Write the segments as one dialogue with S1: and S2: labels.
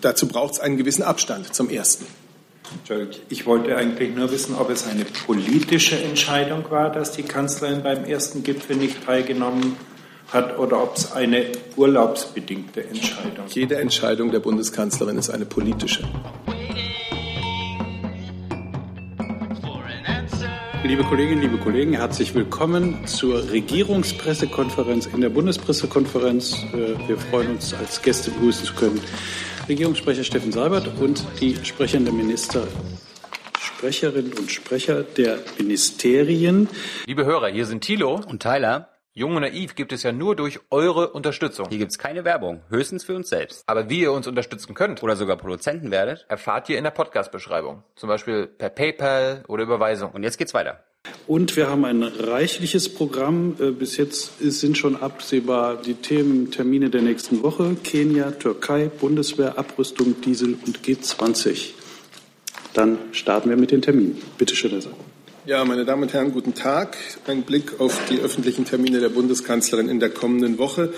S1: dazu braucht es einen gewissen Abstand zum ersten.
S2: Ich wollte eigentlich nur wissen, ob es eine politische Entscheidung war, dass die Kanzlerin beim ersten Gipfel nicht teilgenommen hat oder ob es eine urlaubsbedingte Entscheidung ist.
S1: Jede Entscheidung der Bundeskanzlerin ist eine politische.
S3: Liebe Kolleginnen, liebe Kollegen, herzlich willkommen zur Regierungspressekonferenz in der Bundespressekonferenz. Äh, wir freuen uns, als Gäste begrüßen zu können Regierungssprecher Steffen Seibert und die sprechende Minister, Sprecherinnen und Sprecher der Ministerien.
S4: Liebe Hörer, hier sind Thilo
S5: und Tyler.
S4: Jung und naiv gibt es ja nur durch eure Unterstützung.
S5: Hier gibt es keine Werbung, höchstens für uns selbst.
S4: Aber wie ihr uns unterstützen könnt
S5: oder sogar Produzenten werdet,
S4: erfahrt ihr in der Podcast-Beschreibung. Zum Beispiel per PayPal oder Überweisung.
S5: Und jetzt geht's weiter.
S3: Und wir haben ein reichliches Programm. Äh, bis jetzt sind schon absehbar die Themen, Termine der nächsten Woche. Kenia, Türkei, Bundeswehr, Abrüstung, Diesel und G20. Dann starten wir mit den Terminen. Bitte schön, Herr Sack.
S1: Ja, meine Damen und Herren, guten Tag. Ein Blick auf die öffentlichen Termine der Bundeskanzlerin in der kommenden Woche.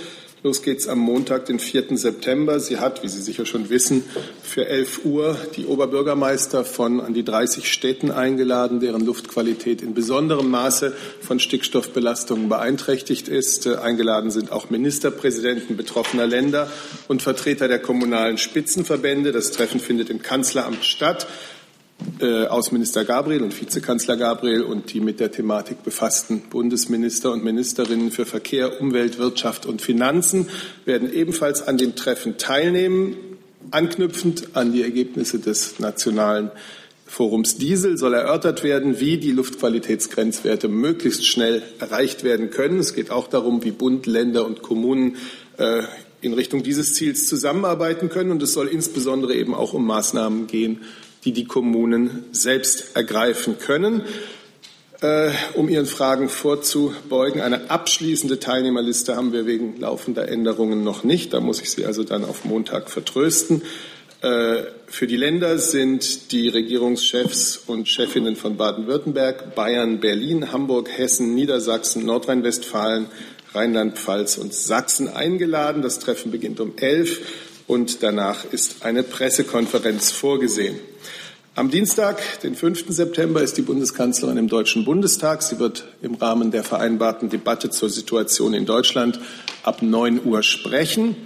S1: Los geht's am Montag, den 4. September. Sie hat, wie Sie sicher schon wissen, für 11 Uhr die Oberbürgermeister von an die 30 Städten eingeladen, deren Luftqualität in besonderem Maße von Stickstoffbelastungen beeinträchtigt ist. Äh, eingeladen sind auch Ministerpräsidenten betroffener Länder und Vertreter der kommunalen Spitzenverbände. Das Treffen findet im Kanzleramt statt äh, Außenminister Gabriel und Vizekanzler Gabriel und die mit der Thematik befassten Bundesminister und Ministerinnen für Verkehr, Umwelt, Wirtschaft und Finanzen werden ebenfalls an dem Treffen teilnehmen. Anknüpfend an die Ergebnisse des Nationalen Forums Diesel soll erörtert werden, wie die Luftqualitätsgrenzwerte möglichst schnell erreicht werden können. Es geht auch darum, wie Bund, Länder und Kommunen äh, in Richtung dieses Ziels zusammenarbeiten können. Und es soll insbesondere eben auch um Maßnahmen gehen, die die Kommunen selbst ergreifen können. Äh, um Ihren Fragen vorzubeugen, eine abschließende Teilnehmerliste haben wir wegen laufender Änderungen noch nicht. Da muss ich Sie also dann auf Montag vertrösten. Äh, für die Länder sind die Regierungschefs und Chefinnen von Baden-Württemberg, Bayern, Berlin, Hamburg, Hessen, Niedersachsen, Nordrhein-Westfalen, Rheinland-Pfalz und Sachsen eingeladen. Das Treffen beginnt um elf und danach ist eine Pressekonferenz vorgesehen. Am Dienstag, den 5. September, ist die Bundeskanzlerin im Deutschen Bundestag. Sie wird im Rahmen der vereinbarten Debatte zur Situation in Deutschland ab 9 Uhr sprechen.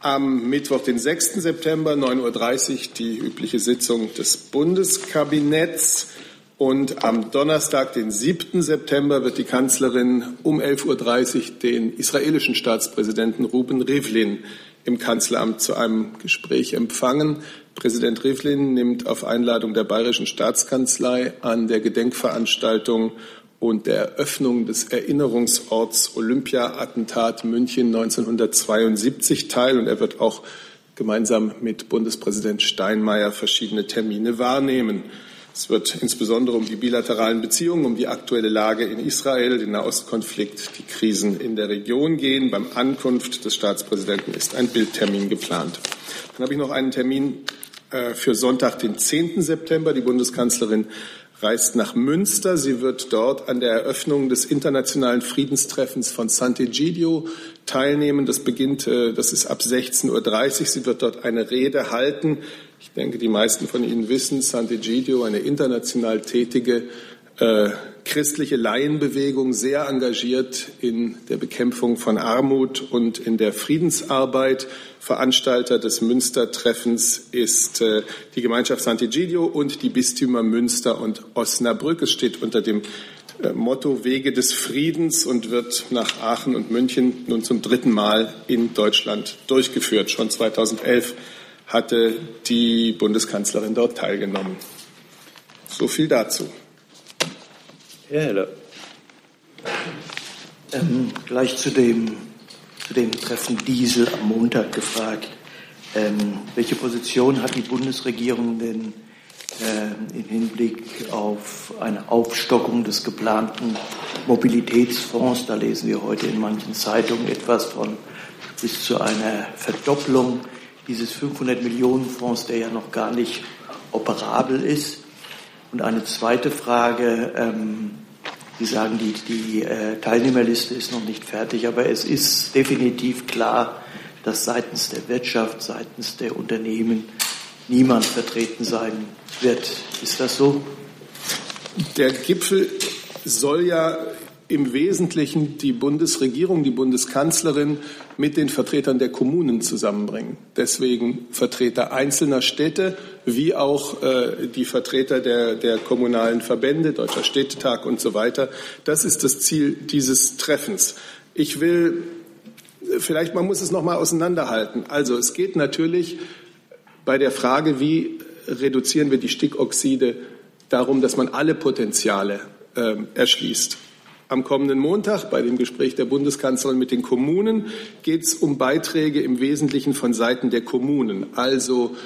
S1: Am Mittwoch, den 6. September, 9.30 Uhr, die übliche Sitzung des Bundeskabinetts. Und am Donnerstag, den 7. September, wird die Kanzlerin um 11.30 Uhr den israelischen Staatspräsidenten Ruben Rivlin im Kanzleramt zu einem Gespräch empfangen. Präsident Rivlin nimmt auf Einladung der Bayerischen Staatskanzlei an der Gedenkveranstaltung und der Eröffnung des Erinnerungsorts Olympia-Attentat München 1972 teil. Und er wird auch gemeinsam mit Bundespräsident Steinmeier verschiedene Termine wahrnehmen. Es wird insbesondere um die bilateralen Beziehungen, um die aktuelle Lage in Israel, den Nahostkonflikt, die Krisen in der Region gehen. Beim Ankunft des Staatspräsidenten ist ein Bildtermin geplant. Dann habe ich noch einen Termin äh, für Sonntag, den 10. September. Die Bundeskanzlerin reist nach Münster. Sie wird dort an der Eröffnung des internationalen Friedenstreffens von Sant'Egidio teilnehmen. Das beginnt, äh, das ist ab 16.30 Uhr. Sie wird dort eine Rede halten. Ich denke, die meisten von Ihnen wissen, Sant'Egidio, eine international tätige äh, christliche Laienbewegung, sehr engagiert in der Bekämpfung von Armut und in der Friedensarbeit. Veranstalter des Münstertreffens ist äh, die Gemeinschaft Sant'Egidio und die Bistümer Münster und Osnabrück. Es steht unter dem äh, Motto Wege des Friedens und wird nach Aachen und München nun zum dritten Mal in Deutschland durchgeführt. Schon 2011 hatte die Bundeskanzlerin dort teilgenommen. So viel dazu.
S2: Herr Heller. Ähm, gleich zu dem, zu dem Treffen Diesel am Montag gefragt. Ähm, welche Position hat die Bundesregierung denn äh, im Hinblick auf eine Aufstockung des geplanten Mobilitätsfonds? Da lesen wir heute in manchen Zeitungen etwas von bis zu einer Verdopplung dieses 500 Millionen Fonds, der ja noch gar nicht operabel ist. Und eine zweite Frage, ähm, Sie sagen, die, die äh, Teilnehmerliste ist noch nicht fertig, aber es ist definitiv klar, dass seitens der Wirtschaft, seitens der Unternehmen niemand vertreten sein wird. Ist das so?
S1: Der Gipfel soll ja im Wesentlichen die Bundesregierung, die Bundeskanzlerin mit den Vertretern der Kommunen zusammenbringen. Deswegen Vertreter einzelner Städte wie auch äh, die Vertreter der, der kommunalen Verbände, Deutscher Städtetag und so weiter. Das ist das Ziel dieses Treffens. Ich will vielleicht man muss es noch mal auseinanderhalten. Also es geht natürlich bei der Frage, wie reduzieren wir die Stickoxide, darum, dass man alle Potenziale äh, erschließt. Am kommenden Montag bei dem Gespräch der Bundeskanzlerin mit den Kommunen geht es um Beiträge im Wesentlichen von Seiten der Kommunen, also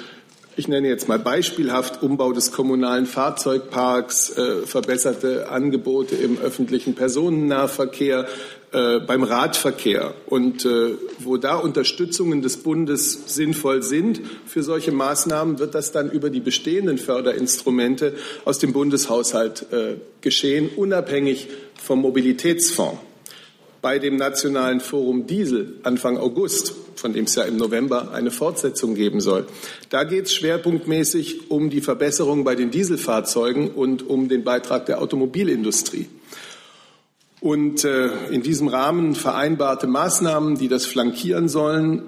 S1: ich nenne jetzt mal beispielhaft Umbau des kommunalen Fahrzeugparks, äh, verbesserte Angebote im öffentlichen Personennahverkehr, äh, beim Radverkehr. Und äh, wo da Unterstützungen des Bundes sinnvoll sind für solche Maßnahmen, wird das dann über die bestehenden Förderinstrumente aus dem Bundeshaushalt äh, geschehen, unabhängig vom Mobilitätsfonds. Bei dem Nationalen Forum Diesel Anfang August von dem es ja im November eine Fortsetzung geben soll. Da geht es schwerpunktmäßig um die Verbesserung bei den Dieselfahrzeugen und um den Beitrag der Automobilindustrie. Und äh, in diesem Rahmen vereinbarte Maßnahmen, die das flankieren sollen,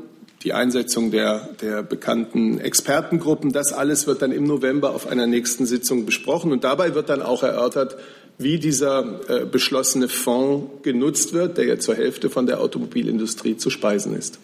S1: die Einsetzung der, der bekannten Expertengruppen, das alles wird dann im November auf einer nächsten Sitzung besprochen. Und dabei wird dann auch erörtert, wie dieser äh, beschlossene Fonds genutzt wird, der ja zur Hälfte von der Automobilindustrie zu speisen ist.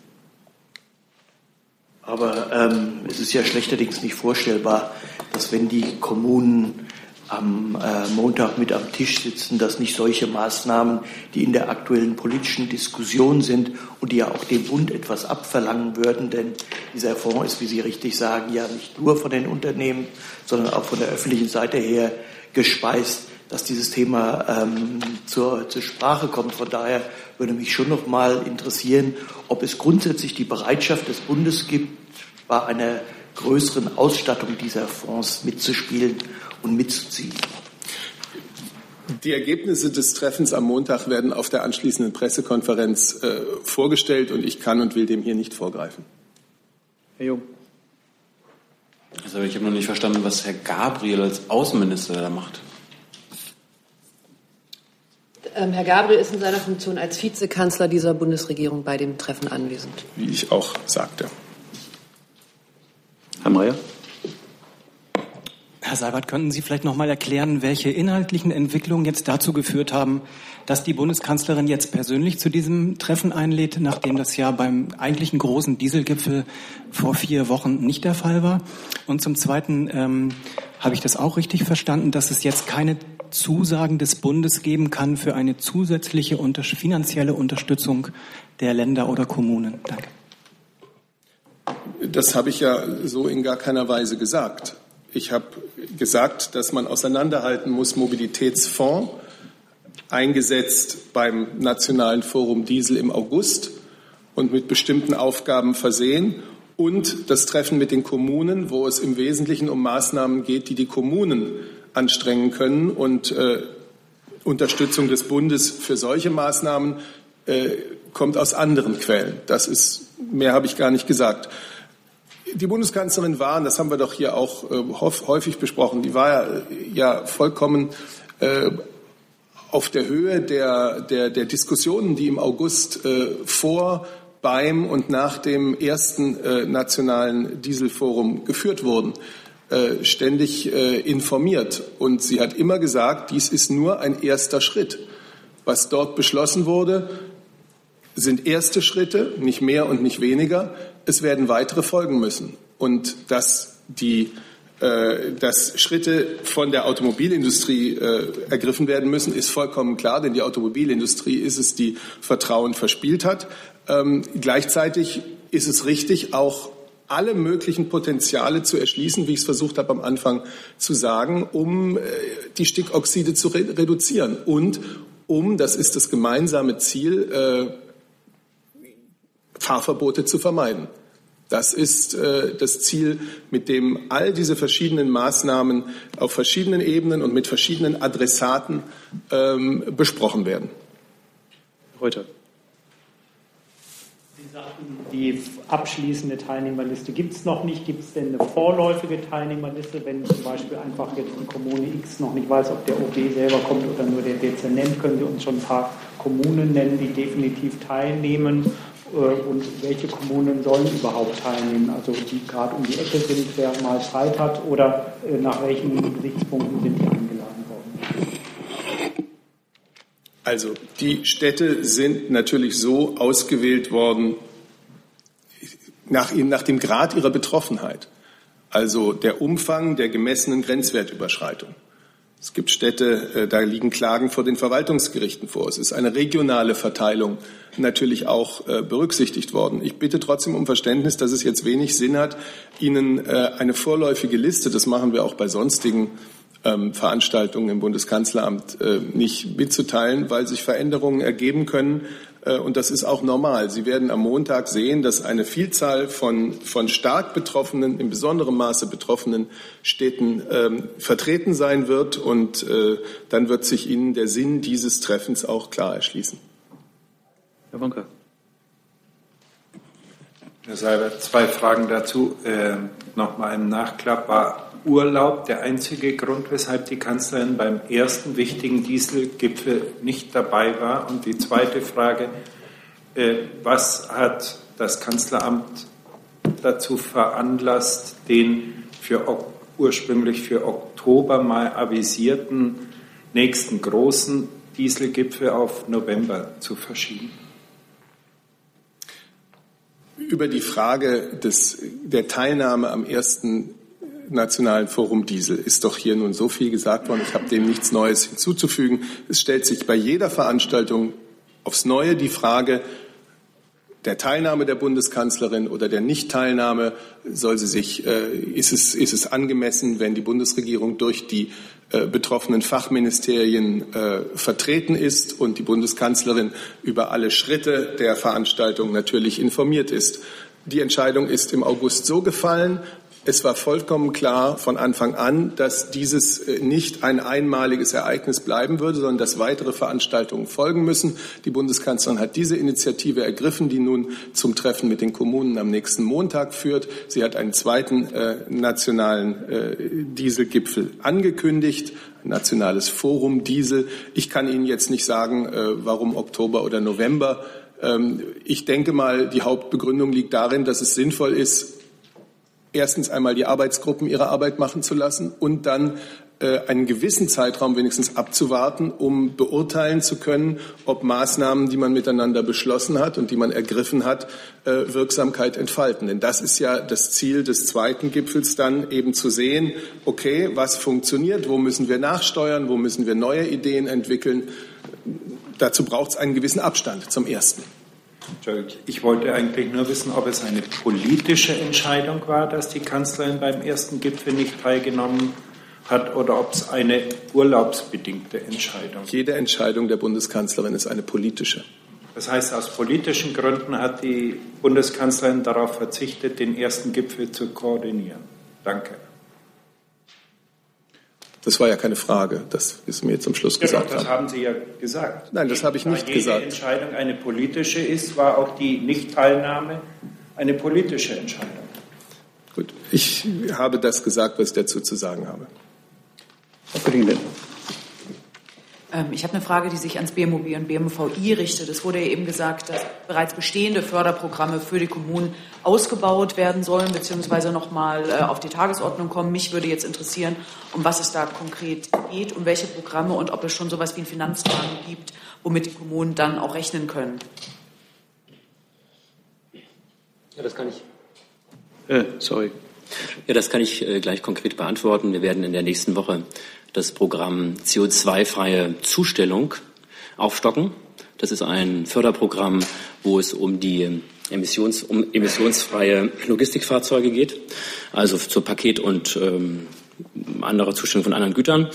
S2: Aber ähm, es ist ja schlechterdings nicht vorstellbar, dass wenn die Kommunen am äh, Montag mit am Tisch sitzen, dass nicht solche Maßnahmen, die in der aktuellen politischen Diskussion sind und die ja auch dem Bund etwas abverlangen würden, denn dieser Fonds ist, wie Sie richtig sagen, ja nicht nur von den Unternehmen, sondern auch von der öffentlichen Seite her gespeist, dass dieses Thema ähm, zur, zur Sprache kommt. Von daher würde mich schon noch mal interessieren, ob es grundsätzlich die Bereitschaft des Bundes gibt, bei einer größeren Ausstattung dieser Fonds mitzuspielen und mitzuziehen.
S1: Die Ergebnisse des Treffens am Montag werden auf der anschließenden Pressekonferenz äh, vorgestellt und ich kann und will dem hier nicht vorgreifen.
S3: Herr Jung.
S6: Also ich habe noch nicht verstanden, was Herr Gabriel als Außenminister da macht.
S7: Ähm, Herr Gabriel ist in seiner Funktion als Vizekanzler dieser Bundesregierung bei dem Treffen anwesend.
S1: Wie ich auch sagte.
S3: Herr Mayer.
S8: Herr Seibert, könnten Sie vielleicht noch mal erklären, welche inhaltlichen Entwicklungen jetzt dazu geführt haben, dass die Bundeskanzlerin jetzt persönlich zu diesem Treffen einlädt, nachdem das ja beim eigentlichen großen Dieselgipfel vor vier Wochen nicht der Fall war? Und zum Zweiten ähm, habe ich das auch richtig verstanden, dass es jetzt keine Zusagen des Bundes geben kann für eine zusätzliche unter finanzielle Unterstützung der Länder oder Kommunen? Danke.
S1: Das habe ich ja so in gar keiner Weise gesagt. Ich habe gesagt, dass man auseinanderhalten muss, Mobilitätsfonds, eingesetzt beim Nationalen Forum Diesel im August und mit bestimmten Aufgaben versehen und das Treffen mit den Kommunen, wo es im Wesentlichen um Maßnahmen geht, die die Kommunen anstrengen können und äh, Unterstützung des Bundes für solche Maßnahmen äh, kommt aus anderen Quellen. Das ist, mehr habe ich gar nicht gesagt. Die Bundeskanzlerin war, und das haben wir doch hier auch äh, häufig besprochen, die war ja, ja vollkommen äh, auf der Höhe der, der, der Diskussionen, die im August äh, vor, beim und nach dem ersten äh, nationalen Dieselforum geführt wurden, äh, ständig äh, informiert. Und sie hat immer gesagt, dies ist nur ein erster Schritt. Was dort beschlossen wurde, sind erste Schritte, nicht mehr und nicht weniger. Es werden weitere folgen müssen. Und dass die äh, dass Schritte von der Automobilindustrie äh, ergriffen werden müssen, ist vollkommen klar, denn die Automobilindustrie ist es, die Vertrauen verspielt hat. Ähm, gleichzeitig ist es richtig, auch alle möglichen Potenziale zu erschließen, wie ich es versucht habe am Anfang zu sagen, um äh, die Stickoxide zu re reduzieren und um, das ist das gemeinsame Ziel, äh, Fahrverbote zu vermeiden. Das ist äh, das Ziel, mit dem all diese verschiedenen Maßnahmen auf verschiedenen Ebenen und mit verschiedenen Adressaten ähm, besprochen werden.
S3: Heute.
S9: die abschließende Teilnehmerliste gibt es noch nicht. Gibt es denn eine vorläufige Teilnehmerliste, wenn zum Beispiel einfach jetzt die Kommune X noch nicht weiß, ob der OB selber kommt oder nur der Dezernent? Können Sie uns schon ein paar Kommunen nennen, die definitiv teilnehmen? Äh, und welche Kommunen sollen überhaupt teilnehmen? Also die gerade um die Ecke sind, wer mal Zeit hat oder äh, nach welchen Gesichtspunkten sind die eingeladen worden?
S1: Also die Städte sind natürlich so ausgewählt worden nach, nach dem Grad ihrer Betroffenheit, also der Umfang der gemessenen Grenzwertüberschreitung. Es gibt Städte, äh, da liegen Klagen vor den Verwaltungsgerichten vor. Es ist eine regionale Verteilung natürlich auch äh, berücksichtigt worden. Ich bitte trotzdem um Verständnis, dass es jetzt wenig Sinn hat, Ihnen äh, eine vorläufige Liste, das machen wir auch bei sonstigen ähm, Veranstaltungen im Bundeskanzleramt nicht mitzuteilen, weil sich Veränderungen ergeben können. Äh, und das ist auch normal. Sie werden am Montag sehen, dass eine Vielzahl von, von stark betroffenen, in besonderem Maße betroffenen Städten ähm, vertreten sein wird. Und äh, dann wird sich Ihnen der Sinn dieses Treffens auch klar erschließen.
S3: Herr Wonka.
S10: Herr Seibert, zwei Fragen dazu. Äh, Nochmal ein Nachklapp. War Urlaub der einzige Grund, weshalb die Kanzlerin beim ersten wichtigen Dieselgipfel nicht dabei war? Und die zweite Frage, äh, was hat das Kanzleramt dazu veranlasst, den für, ursprünglich für Oktober mal avisierten nächsten großen Dieselgipfel auf November zu verschieben?
S1: Über die Frage des, der Teilnahme am ersten Nationalen Forum Diesel ist doch hier nun so viel gesagt worden. Ich habe dem nichts Neues hinzuzufügen. Es stellt sich bei jeder Veranstaltung aufs Neue die Frage der Teilnahme der Bundeskanzlerin oder der Nichtteilnahme. Soll sie sich, äh, ist, es, ist es angemessen, wenn die Bundesregierung durch die äh, betroffenen Fachministerien äh, vertreten ist und die Bundeskanzlerin über alle Schritte der Veranstaltung natürlich informiert ist? Die Entscheidung ist im August so gefallen. Es war vollkommen klar von Anfang an, dass dieses äh, nicht ein einmaliges Ereignis bleiben würde, sondern dass weitere Veranstaltungen folgen müssen. Die Bundeskanzlerin hat diese Initiative ergriffen, die nun zum Treffen mit den Kommunen am nächsten Montag führt. Sie hat einen zweiten äh, nationalen äh, Dieselgipfel angekündigt, nationales Forum Diesel. Ich kann Ihnen jetzt nicht sagen, äh, warum Oktober oder November. Ähm, ich denke mal, die Hauptbegründung liegt darin, dass es sinnvoll ist, erstens einmal die Arbeitsgruppen ihre Arbeit machen zu lassen und dann äh, einen gewissen Zeitraum wenigstens abzuwarten, um beurteilen zu können, ob Maßnahmen, die man miteinander beschlossen hat und die man ergriffen hat, äh, Wirksamkeit entfalten. Denn das ist ja das Ziel des zweiten Gipfels dann eben zu sehen, okay, was funktioniert, wo müssen wir nachsteuern, wo müssen wir neue Ideen entwickeln. Dazu braucht es einen gewissen Abstand zum ersten.
S10: Ich wollte eigentlich nur wissen, ob es eine politische Entscheidung war, dass die Kanzlerin beim ersten Gipfel nicht teilgenommen hat oder ob es eine urlaubsbedingte Entscheidung ist.
S1: Jede Entscheidung der Bundeskanzlerin ist eine politische.
S10: Das heißt, aus politischen Gründen hat die Bundeskanzlerin darauf verzichtet, den ersten Gipfel zu koordinieren. Danke.
S1: Das war ja keine Frage, das ist mir zum Schluss gesagt
S10: ja, das haben. Sie ja gesagt.
S1: Nein, das habe ich nicht
S10: jede
S1: gesagt.
S10: Wenn Entscheidung eine politische ist, war auch die Nichtteilnahme eine politische Entscheidung.
S1: Gut, ich habe das gesagt, was ich dazu zu sagen habe.
S3: Frau Kollegin
S7: ähm, ich habe eine Frage, die sich ans BMOB und BMVI richtet. Es wurde ja eben gesagt, dass bereits bestehende Förderprogramme für die Kommunen ausgebaut werden sollen, beziehungsweise nochmal äh, auf die Tagesordnung kommen. Mich würde jetzt interessieren, um was es da konkret geht, um welche Programme und ob es schon so etwas wie einen Finanzplan gibt, womit die Kommunen dann auch rechnen können.
S11: Ja, das kann ich.
S3: Äh, sorry.
S11: Ja, das kann ich äh, gleich konkret beantworten. Wir werden in der nächsten Woche das Programm CO2-freie Zustellung aufstocken. Das ist ein Förderprogramm, wo es um die Emissions, um emissionsfreie Logistikfahrzeuge geht, also zur Paket- und ähm, anderer Zustellung von anderen Gütern.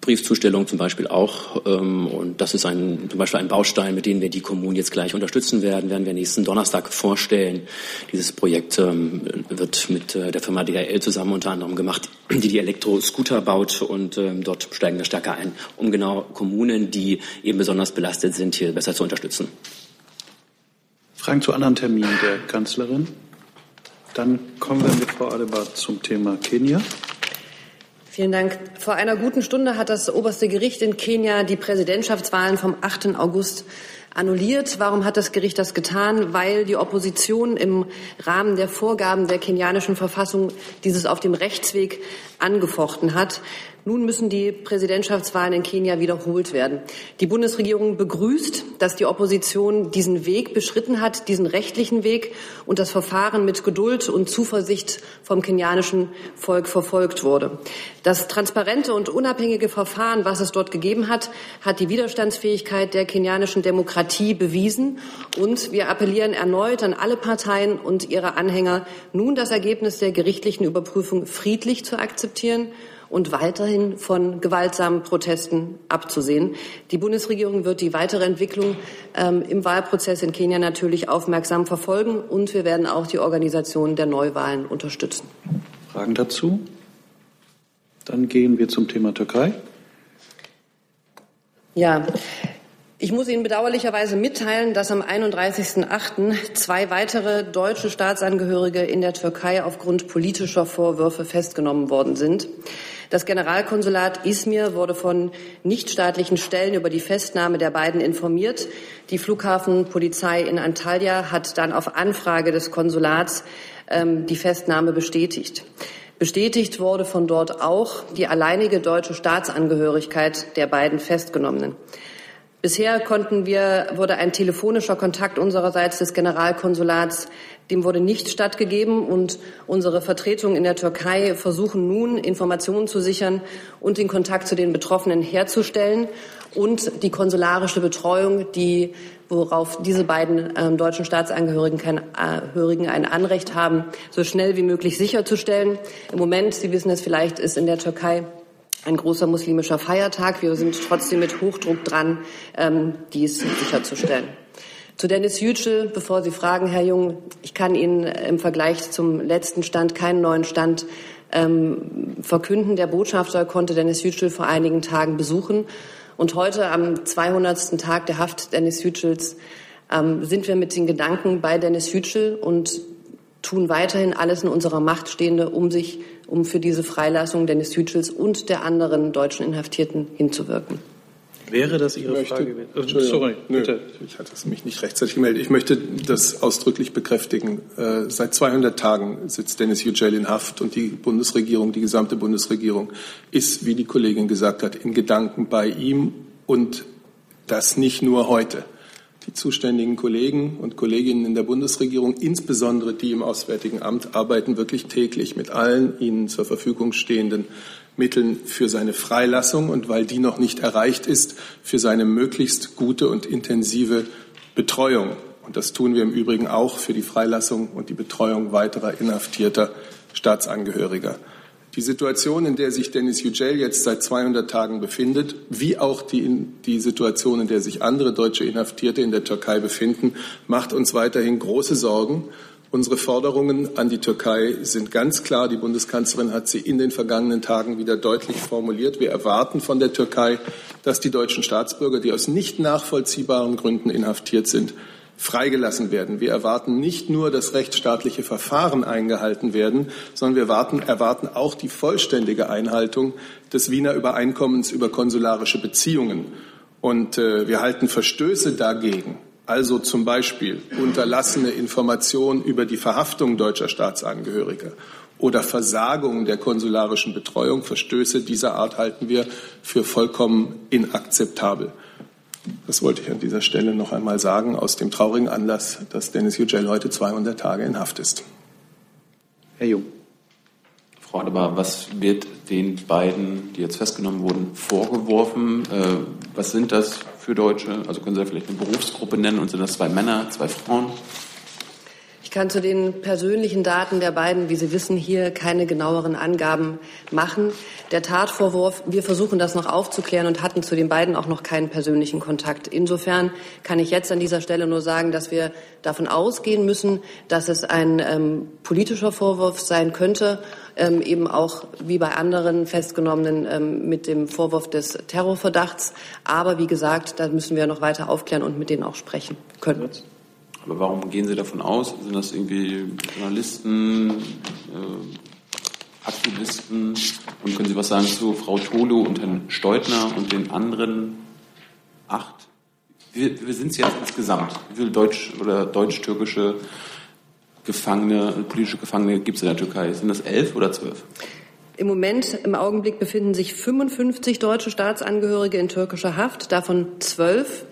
S11: Briefzustellung zum Beispiel auch. Ähm, und das ist ein, zum Beispiel ein Baustein, mit dem wir die Kommunen jetzt gleich unterstützen werden, werden wir nächsten Donnerstag vorstellen. Dieses Projekt ähm, wird mit äh, der Firma DHL zusammen unter anderem gemacht, die die Elektroscooter baut und ähm, dort steigen wir stärker ein, um genau Kommunen, die eben besonders belastet sind, hier besser zu unterstützen.
S3: Fragen zu anderen Terminen der Kanzlerin? Dann kommen wir mit Frau Adebar zum Thema Kenia.
S12: Vielen Dank. Vor einer guten Stunde hat das oberste Gericht in Kenia die Präsidentschaftswahlen vom 8. August annulliert. Warum hat das Gericht das getan? Weil die Opposition im Rahmen der Vorgaben der kenianischen Verfassung dieses auf dem Rechtsweg angefochten hat. Nun müssen die Präsidentschaftswahlen in Kenia wiederholt werden. Die Bundesregierung begrüßt, dass die Opposition diesen Weg beschritten hat, diesen rechtlichen Weg und das Verfahren mit Geduld und Zuversicht vom kenianischen Volk verfolgt wurde. Das transparente und unabhängige Verfahren, was es dort gegeben hat, hat die Widerstandsfähigkeit der kenianischen Demokratie bewiesen. Und wir appellieren erneut an alle Parteien und ihre Anhänger, nun das Ergebnis der gerichtlichen Überprüfung friedlich zu akzeptieren und weiterhin von gewaltsamen Protesten abzusehen. Die Bundesregierung wird die weitere Entwicklung ähm, im Wahlprozess in Kenia natürlich aufmerksam verfolgen und wir werden auch die Organisation der Neuwahlen unterstützen.
S3: Fragen dazu? Dann gehen wir zum Thema Türkei.
S12: Ja, ich muss Ihnen bedauerlicherweise mitteilen, dass am 31.08. zwei weitere deutsche Staatsangehörige in der Türkei aufgrund politischer Vorwürfe festgenommen worden sind. Das Generalkonsulat Izmir wurde von nichtstaatlichen Stellen über die Festnahme der beiden informiert. Die Flughafenpolizei in Antalya hat dann auf Anfrage des Konsulats ähm, die Festnahme bestätigt. Bestätigt wurde von dort auch die alleinige deutsche Staatsangehörigkeit der beiden Festgenommenen. Bisher konnten wir, wurde ein telefonischer Kontakt unsererseits des Generalkonsulats, dem wurde nicht stattgegeben und unsere Vertretungen in der Türkei versuchen nun, Informationen zu sichern und den Kontakt zu den Betroffenen herzustellen und die konsularische Betreuung, die worauf diese beiden äh, deutschen Staatsangehörigen kein, äh, ein Anrecht haben, so schnell wie möglich sicherzustellen. Im Moment, Sie wissen es vielleicht, ist in der Türkei ein großer muslimischer Feiertag. Wir sind trotzdem mit Hochdruck dran, ähm, dies sicherzustellen. Zu Dennis Yücel, bevor Sie fragen, Herr Jung, ich kann Ihnen im Vergleich zum letzten Stand keinen neuen Stand ähm, verkünden. Der Botschafter konnte Dennis Yücel vor einigen Tagen besuchen. Und heute am 200. Tag der Haft Dennis Yücels ähm, sind wir mit den Gedanken bei Dennis Yücel und tun weiterhin alles in unserer Macht Stehende, um sich um für diese Freilassung Dennis Yücels und der anderen deutschen Inhaftierten hinzuwirken.
S3: Wäre das Ihre
S1: möchte,
S3: Frage gewesen?
S1: Entschuldigung, Sorry, bitte. Ich hatte es mich nicht rechtzeitig gemeldet. Ich möchte das ausdrücklich bekräftigen. Äh, seit 200 Tagen sitzt Dennis Yücel in Haft und die Bundesregierung, die gesamte Bundesregierung ist, wie die Kollegin gesagt hat, in Gedanken bei ihm und das nicht nur heute die zuständigen Kollegen und Kolleginnen in der Bundesregierung, insbesondere die im Auswärtigen Amt, arbeiten wirklich täglich mit allen ihnen zur Verfügung stehenden Mitteln für seine Freilassung und weil die noch nicht erreicht ist, für seine möglichst gute und intensive Betreuung. Und das tun wir im Übrigen auch für die Freilassung und die Betreuung weiterer inhaftierter Staatsangehöriger. Die Situation, in der sich Denis Yücel jetzt seit 200 Tagen befindet, wie auch die, die Situation, in der sich andere deutsche Inhaftierte in der Türkei befinden, macht uns weiterhin große Sorgen. Unsere Forderungen an die Türkei sind ganz klar. Die Bundeskanzlerin hat sie in den vergangenen Tagen wieder deutlich formuliert. Wir erwarten von der Türkei, dass die deutschen Staatsbürger, die aus nicht nachvollziehbaren Gründen inhaftiert sind, freigelassen werden. Wir erwarten nicht nur, dass rechtsstaatliche Verfahren eingehalten werden, sondern wir erwarten, erwarten auch die vollständige Einhaltung des Wiener Übereinkommens über konsularische Beziehungen. Und äh, wir halten Verstöße dagegen, also zum Beispiel unterlassene Informationen über die Verhaftung deutscher Staatsangehöriger oder Versagung der konsularischen Betreuung, Verstöße dieser Art halten wir für vollkommen inakzeptabel. Das wollte ich an dieser Stelle noch einmal sagen, aus dem traurigen Anlass, dass Dennis Yücel heute 200 Tage in Haft ist.
S3: Herr Jung.
S6: Frau Adebar, was wird den beiden, die jetzt festgenommen wurden, vorgeworfen? Äh, was sind das für Deutsche? Also können Sie vielleicht eine Berufsgruppe nennen und sind das zwei Männer, zwei Frauen?
S12: Ich kann zu den persönlichen Daten der beiden, wie Sie wissen, hier keine genaueren Angaben machen. Der Tatvorwurf, wir versuchen das noch aufzuklären und hatten zu den beiden auch noch keinen persönlichen Kontakt. Insofern kann ich jetzt an dieser Stelle nur sagen, dass wir davon ausgehen müssen, dass es ein ähm, politischer Vorwurf sein könnte, ähm, eben auch wie bei anderen Festgenommenen ähm, mit dem Vorwurf des Terrorverdachts. Aber wie gesagt, da müssen wir noch weiter aufklären und mit denen auch sprechen können.
S6: Aber warum gehen Sie davon aus? Sind das irgendwie Journalisten, äh, Aktivisten? Und können Sie was sagen zu Frau Tolo und Herrn Steutner und den anderen acht? Wie, wie sind es jetzt insgesamt? Wie viele deutsch- oder deutsch-türkische Gefangene, politische Gefangene gibt es in der Türkei? Sind das elf oder zwölf?
S12: Im Moment, im Augenblick befinden sich 55 deutsche Staatsangehörige in türkischer Haft, davon zwölf,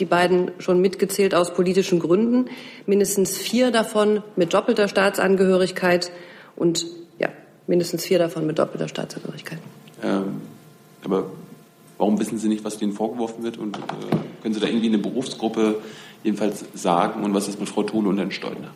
S12: die beiden schon mitgezählt aus politischen Gründen, mindestens vier davon mit doppelter Staatsangehörigkeit und ja, mindestens vier davon mit doppelter Staatsangehörigkeit.
S6: Ähm, aber warum wissen Sie nicht, was denen vorgeworfen wird? Und äh, können Sie da irgendwie eine Berufsgruppe jedenfalls sagen? Und was ist mit Frau Tole und Herrn Steudner?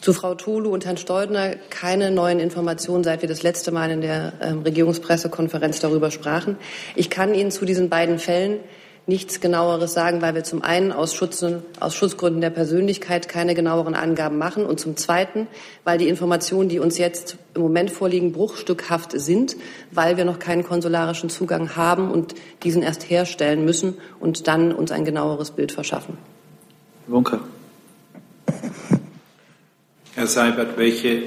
S12: Zu Frau Tolu und Herrn Steudner keine neuen Informationen, seit wir das letzte Mal in der ähm, Regierungspressekonferenz darüber sprachen. Ich kann Ihnen zu diesen beiden Fällen nichts genaueres sagen, weil wir zum einen aus, Schutz, aus Schutzgründen der Persönlichkeit keine genaueren Angaben machen und zum zweiten, weil die Informationen, die uns jetzt im Moment vorliegen, bruchstückhaft sind, weil wir noch keinen konsularischen Zugang haben und diesen erst herstellen müssen und dann uns ein genaueres Bild verschaffen.
S10: Wunke. Herr Seibert, welche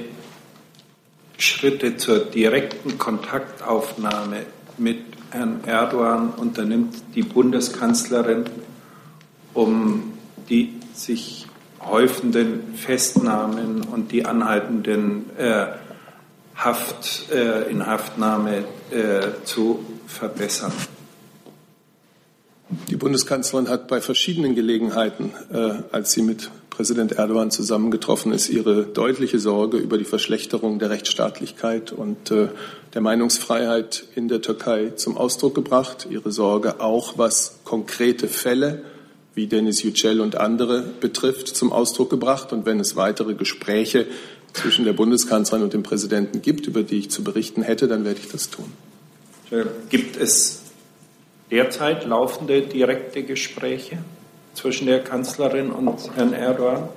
S10: Schritte zur direkten Kontaktaufnahme mit Herrn Erdogan unternimmt die Bundeskanzlerin, um die sich häufenden Festnahmen und die anhaltenden äh, Haft, äh, Inhaftnahme äh, zu verbessern?
S1: Die Bundeskanzlerin hat bei verschiedenen Gelegenheiten, äh, als sie mit Präsident Erdogan zusammengetroffen ist, ihre deutliche Sorge über die Verschlechterung der Rechtsstaatlichkeit und äh, der Meinungsfreiheit in der Türkei zum Ausdruck gebracht. Ihre Sorge auch, was konkrete Fälle wie Denis Yücel und andere betrifft, zum Ausdruck gebracht. Und wenn es weitere Gespräche zwischen der Bundeskanzlerin und dem Präsidenten gibt, über die ich zu berichten hätte, dann werde ich das tun.
S10: Gibt es derzeit laufende direkte Gespräche zwischen der Kanzlerin und Herrn Erdogan?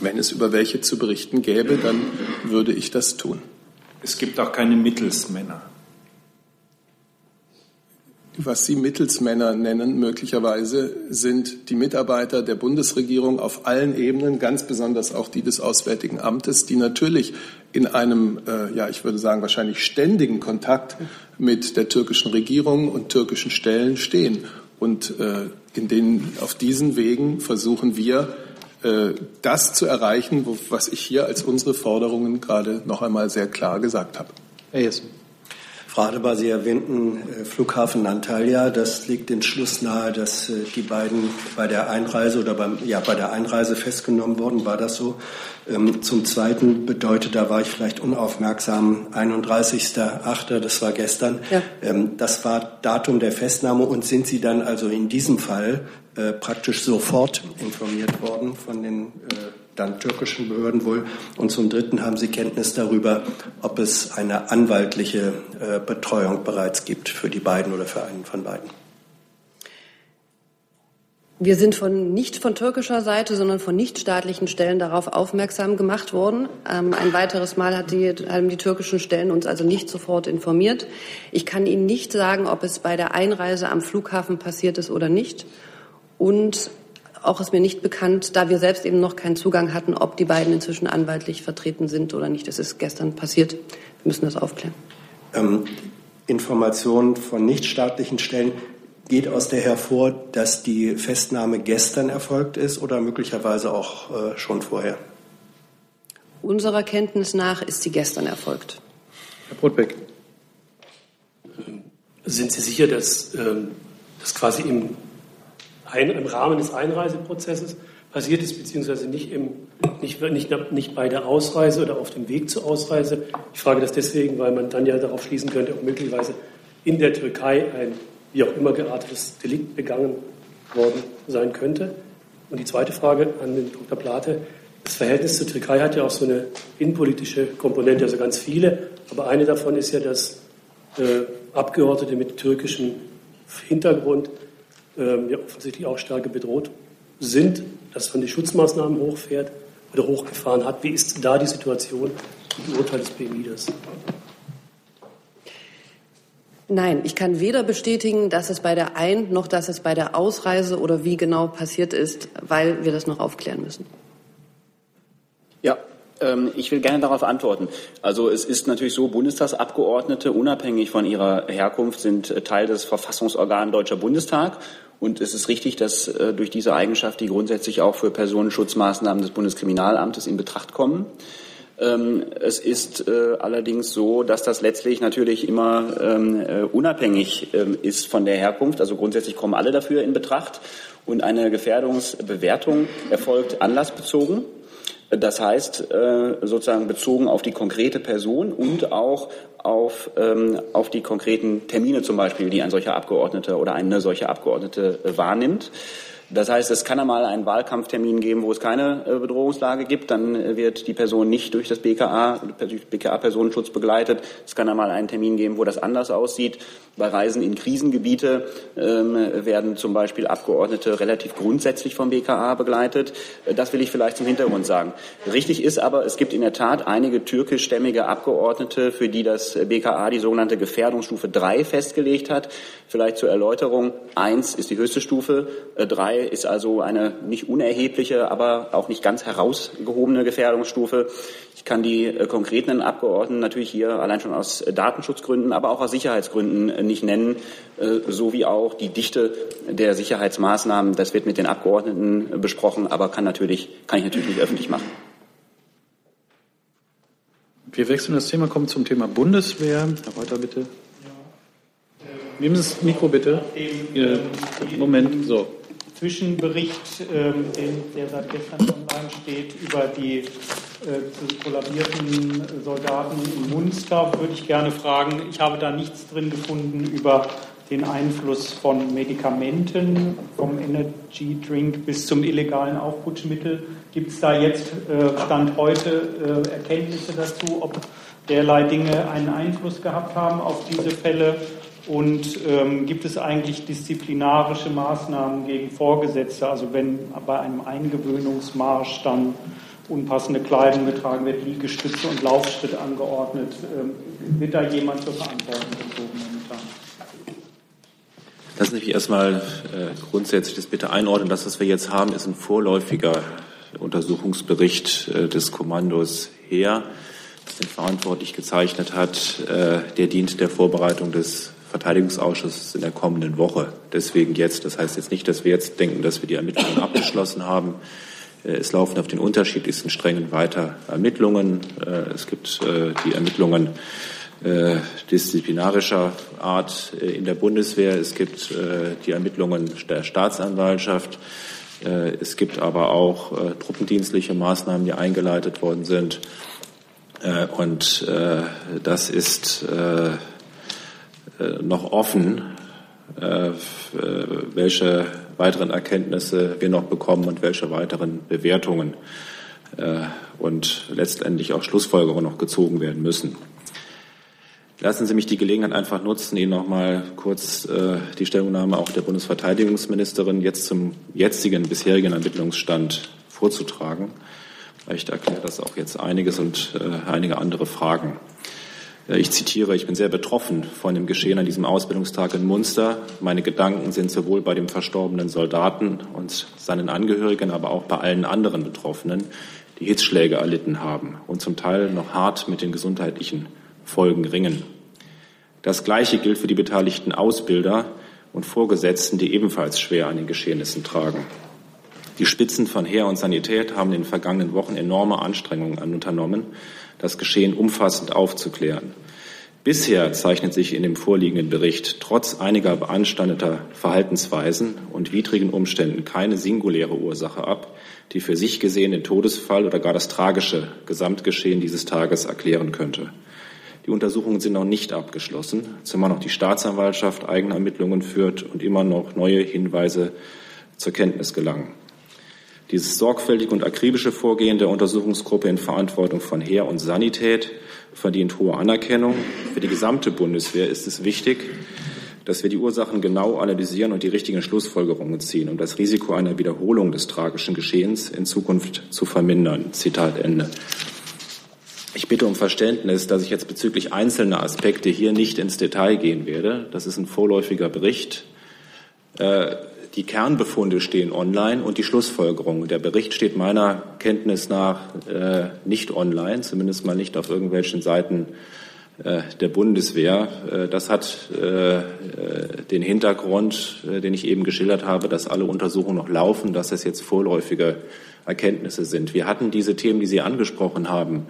S1: Wenn es über welche zu berichten gäbe, dann würde ich das tun.
S10: Es gibt auch keine Mittelsmänner.
S1: Was Sie Mittelsmänner nennen, möglicherweise, sind die Mitarbeiter der Bundesregierung auf allen Ebenen, ganz besonders auch die des Auswärtigen Amtes, die natürlich in einem, äh, ja, ich würde sagen, wahrscheinlich ständigen Kontakt mit der türkischen Regierung und türkischen Stellen stehen. Und äh, in denen, auf diesen Wegen versuchen wir, äh, das zu erreichen, wo, was ich hier als unsere Forderungen gerade noch einmal sehr klar gesagt habe.
S13: Herr Jessen. Frau Adebar, Sie erwähnten äh, Flughafen Antalya. Das legt den Schluss nahe, dass äh, die beiden bei der Einreise oder beim, ja, bei der Einreise festgenommen wurden. War das so? Ähm, zum Zweiten bedeutet, da war ich vielleicht unaufmerksam, 31.8., das war gestern. Ja. Ähm, das war Datum der Festnahme und sind Sie dann also in diesem Fall äh, praktisch sofort informiert worden von den dann türkischen Behörden wohl. Und zum Dritten haben Sie Kenntnis darüber, ob es eine anwaltliche äh, Betreuung bereits gibt für die beiden oder für einen von beiden.
S12: Wir sind von, nicht von türkischer Seite, sondern von nichtstaatlichen Stellen darauf aufmerksam gemacht worden. Ähm, ein weiteres Mal hat die, haben die türkischen Stellen uns also nicht sofort informiert. Ich kann Ihnen nicht sagen, ob es bei der Einreise am Flughafen passiert ist oder nicht. Und auch ist mir nicht bekannt, da wir selbst eben noch keinen Zugang hatten, ob die beiden inzwischen anwaltlich vertreten sind oder nicht. Das ist gestern passiert. Wir müssen das aufklären.
S13: Ähm, Informationen von nichtstaatlichen Stellen geht aus der hervor, dass die Festnahme gestern erfolgt ist oder möglicherweise auch äh, schon vorher?
S12: Unserer Kenntnis nach ist sie gestern erfolgt.
S13: Herr Brotbeck.
S14: Sind Sie sicher, dass ähm, das quasi im ein, im Rahmen des Einreiseprozesses passiert ist, beziehungsweise nicht, im, nicht, nicht, nicht bei der Ausreise oder auf dem Weg zur Ausreise. Ich frage das deswegen, weil man dann ja darauf schließen könnte, ob möglicherweise in der Türkei ein wie auch immer geartetes Delikt begangen worden sein könnte. Und die zweite Frage an den Dr. Plate. Das Verhältnis zur Türkei hat ja auch so eine innenpolitische Komponente, also ganz viele. Aber eine davon ist ja, dass äh, Abgeordnete mit türkischem Hintergrund ähm, ja offensichtlich auch stärker bedroht sind, dass man die Schutzmaßnahmen hochfährt oder hochgefahren hat. Wie ist da die Situation im Urteil des BMI das?
S12: Nein, ich kann weder bestätigen, dass es bei der Ein- noch dass es bei der Ausreise oder wie genau passiert ist, weil wir das noch aufklären müssen.
S5: Ähm, ich will gerne darauf antworten. Also es ist natürlich so, Bundestagsabgeordnete, unabhängig von ihrer Herkunft, sind äh, Teil des Verfassungsorgans Deutscher Bundestag. Und es ist richtig, dass äh, durch diese Eigenschaft die grundsätzlich auch für Personenschutzmaßnahmen des Bundeskriminalamtes in Betracht kommen. Ähm, es ist äh, allerdings so, dass das letztlich natürlich immer ähm, unabhängig ist von der Herkunft. Also grundsätzlich kommen alle dafür in Betracht. Und eine Gefährdungsbewertung erfolgt anlassbezogen. Das heißt, äh, sozusagen bezogen auf die konkrete Person und auch auf, ähm, auf die konkreten Termine zum Beispiel, die ein solcher Abgeordneter oder eine solche Abgeordnete äh, wahrnimmt. Das heißt, es kann einmal einen Wahlkampftermin geben, wo es keine äh, Bedrohungslage gibt. Dann äh, wird die Person nicht durch das BKA, durch BKA-Personenschutz begleitet. Es kann einmal einen Termin geben, wo das anders aussieht. Bei Reisen in Krisengebiete ähm, werden zum Beispiel Abgeordnete relativ grundsätzlich vom BKA begleitet. Äh, das will ich vielleicht zum Hintergrund sagen. Richtig ist aber, es gibt in der Tat einige türkischstämmige Abgeordnete, für die das BKA die sogenannte Gefährdungsstufe 3 festgelegt hat. Vielleicht zur Erläuterung. Eins ist die höchste Stufe, drei ist also eine nicht unerhebliche, aber auch nicht ganz herausgehobene Gefährdungsstufe. Ich kann die äh, konkreten Abgeordneten natürlich hier allein schon aus Datenschutzgründen, aber auch aus Sicherheitsgründen äh, nicht nennen, äh, so wie auch die Dichte der Sicherheitsmaßnahmen. Das wird mit den Abgeordneten besprochen, aber kann, natürlich, kann ich natürlich nicht öffentlich machen.
S3: Wir wechseln das Thema, kommen zum Thema Bundeswehr. Herr Reuter, bitte. Nehmen Sie das Mikro bitte. Moment, so.
S9: Zwischenbericht, ähm, der seit gestern online steht, über die äh, kollabierten Soldaten in Munster, würde ich gerne fragen. Ich habe da nichts drin gefunden über den Einfluss von Medikamenten, vom Energy Drink bis zum illegalen Aufputschmittel. Gibt es da jetzt äh, Stand heute äh, Erkenntnisse dazu, ob derlei Dinge einen Einfluss gehabt haben auf diese Fälle? Und ähm, gibt es eigentlich disziplinarische Maßnahmen gegen Vorgesetzte? Also wenn bei einem Eingewöhnungsmarsch dann unpassende Kleidung getragen wird, Liegestütze und Laufschritt angeordnet, ähm, wird da jemand zur Verantwortung gezogen momentan?
S15: Lassen Sie mich erstmal äh, grundsätzlich das bitte einordnen. Das, was wir jetzt haben, ist ein vorläufiger Untersuchungsbericht äh, des Kommandos Heer, das den verantwortlich gezeichnet hat. Äh, der dient der Vorbereitung des Verteidigungsausschusses in der kommenden Woche. Deswegen jetzt. Das heißt jetzt nicht, dass wir jetzt denken, dass wir die Ermittlungen abgeschlossen haben. Äh, es laufen auf den unterschiedlichsten Strängen weiter Ermittlungen. Äh, es gibt äh, die Ermittlungen disziplinarischer Art in der Bundeswehr. Es gibt die Ermittlungen der Staatsanwaltschaft. Es gibt aber auch truppendienstliche Maßnahmen, die eingeleitet worden sind. Und das ist noch offen, äh, welche weiteren Erkenntnisse wir noch bekommen und welche weiteren Bewertungen äh, und letztendlich auch Schlussfolgerungen noch gezogen werden müssen. Lassen Sie mich die Gelegenheit einfach nutzen, Ihnen noch mal kurz äh, die Stellungnahme auch der Bundesverteidigungsministerin jetzt zum jetzigen bisherigen Ermittlungsstand vorzutragen. Vielleicht erklärt das auch jetzt einiges und äh, einige andere Fragen. Ich zitiere, ich bin sehr betroffen von dem Geschehen an diesem Ausbildungstag in Munster. Meine Gedanken sind sowohl bei dem verstorbenen Soldaten und seinen Angehörigen, aber auch bei allen anderen Betroffenen, die Hitzschläge erlitten haben und zum Teil noch hart mit den gesundheitlichen Folgen ringen. Das Gleiche gilt für die beteiligten Ausbilder und Vorgesetzten, die ebenfalls schwer an den Geschehnissen tragen. Die Spitzen von Heer und Sanität haben in den vergangenen Wochen enorme Anstrengungen unternommen, das Geschehen umfassend aufzuklären. Bisher zeichnet sich in dem vorliegenden Bericht trotz einiger beanstandeter Verhaltensweisen und widrigen Umständen keine singuläre Ursache ab, die für sich gesehen den Todesfall oder gar das tragische Gesamtgeschehen dieses Tages erklären könnte. Die Untersuchungen sind noch nicht abgeschlossen, zumal noch die Staatsanwaltschaft eigene Ermittlungen führt und immer noch neue Hinweise zur Kenntnis gelangen. Dieses sorgfältige und akribische Vorgehen der Untersuchungsgruppe in Verantwortung von Heer und Sanität verdient hohe Anerkennung. Für die gesamte Bundeswehr ist es wichtig, dass wir die Ursachen genau analysieren und die richtigen Schlussfolgerungen ziehen, um das Risiko einer Wiederholung des tragischen Geschehens in Zukunft zu vermindern. Zitat Ende. Ich bitte um Verständnis, dass ich jetzt bezüglich einzelner Aspekte hier nicht ins Detail gehen werde. Das ist ein vorläufiger Bericht. Äh, die Kernbefunde stehen online und die Schlussfolgerungen. Der Bericht steht meiner Kenntnis nach äh, nicht online, zumindest mal nicht auf irgendwelchen Seiten äh, der Bundeswehr. Äh, das hat äh, den Hintergrund, den ich eben geschildert habe, dass alle Untersuchungen noch laufen, dass das jetzt vorläufige Erkenntnisse sind. Wir hatten diese Themen, die Sie angesprochen haben,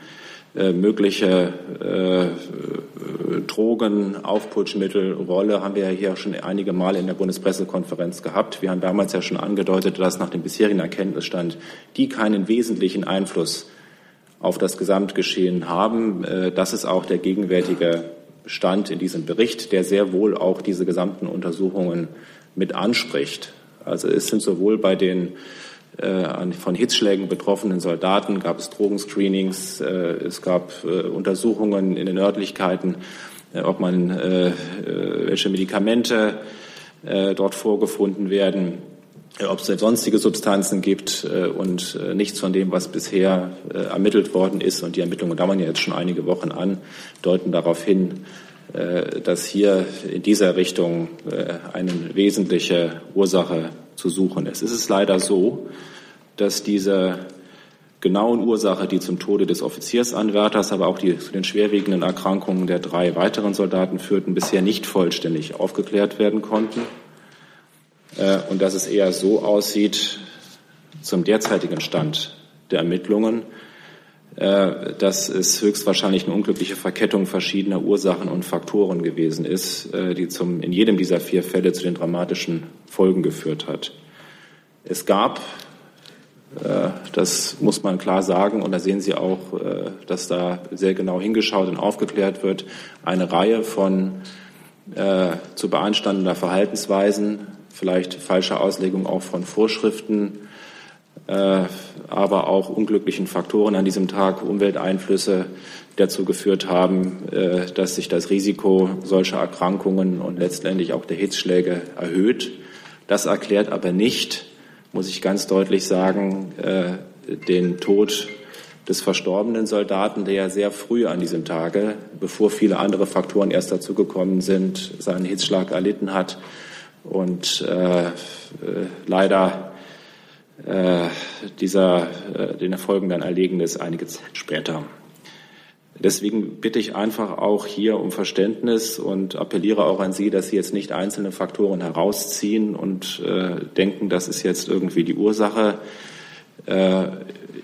S15: äh, mögliche äh, Drogen, Aufputschmittel, Rolle haben wir ja hier schon einige Male in der Bundespressekonferenz gehabt. Wir haben damals ja schon angedeutet, dass nach dem bisherigen Erkenntnisstand die keinen wesentlichen Einfluss auf das Gesamtgeschehen haben. Äh, das ist auch der gegenwärtige Stand in diesem Bericht, der sehr wohl auch diese gesamten Untersuchungen mit anspricht. Also es sind sowohl bei den von Hitzschlägen betroffenen Soldaten gab es Drogenscreenings, äh, es gab äh, Untersuchungen in den Örtlichkeiten, ob man welche Medikamente dort vorgefunden werden, ob es sonstige Substanzen gibt und nichts von dem, was bisher ermittelt worden ist. Und die Ermittlungen dauern ja jetzt schon einige Wochen an, deuten darauf hin, dass hier in dieser Richtung eine wesentliche Ursache zu suchen ist. Es ist leider so, dass diese genauen Ursache, die zum Tode des Offiziersanwärters, aber auch die zu den schwerwiegenden Erkrankungen der drei weiteren Soldaten führten, bisher nicht vollständig aufgeklärt werden konnten. Äh, und dass es eher so aussieht zum derzeitigen Stand der Ermittlungen, dass es höchstwahrscheinlich eine unglückliche Verkettung verschiedener Ursachen und Faktoren gewesen ist, äh, die zum, in jedem dieser vier Fälle zu den dramatischen Folgen geführt hat. Es gab äh, das muss man klar sagen. Und da sehen Sie auch, äh, dass da sehr genau hingeschaut und aufgeklärt wird. Eine Reihe von äh, zu beanstandender Verhaltensweisen, vielleicht falsche Auslegung auch von Vorschriften, aber auch unglücklichen Faktoren an diesem Tag, Umwelteinflüsse, dazu geführt haben, dass sich das Risiko solcher Erkrankungen und letztendlich auch der Hitzschläge erhöht. Das erklärt aber nicht, muss ich ganz deutlich sagen, äh, den Tod des verstorbenen Soldaten, der ja sehr früh an diesem Tage, bevor viele andere Faktoren erst dazugekommen sind, seinen Hitzschlag erlitten hat und äh, äh, leider äh, dieser, äh, den Erfolgen dann erlegen ist einige Zeit später. Deswegen bitte ich einfach auch hier um Verständnis und appelliere auch an Sie, dass Sie jetzt nicht einzelne Faktoren herausziehen und äh, denken, das ist jetzt irgendwie die Ursache. Äh,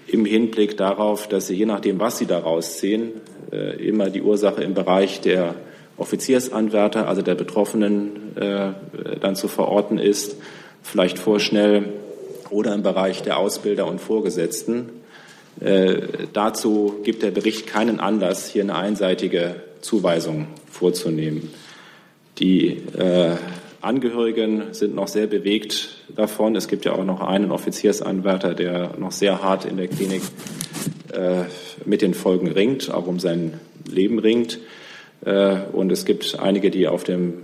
S15: Im Hinblick darauf, dass Sie je nachdem, was Sie daraus ziehen, äh, immer die Ursache im Bereich der Offiziersanwärter, also der Betroffenen, äh, dann zu verorten ist, vielleicht vorschnell oder im Bereich der Ausbilder und Vorgesetzten äh, dazu gibt der Bericht keinen Anlass, hier eine einseitige Zuweisung vorzunehmen. Die äh, Angehörigen sind noch sehr bewegt davon. Es gibt ja auch noch einen Offiziersanwärter, der noch sehr hart in der Klinik äh, mit den Folgen ringt, auch um sein Leben ringt. Äh, und es gibt einige, die auf dem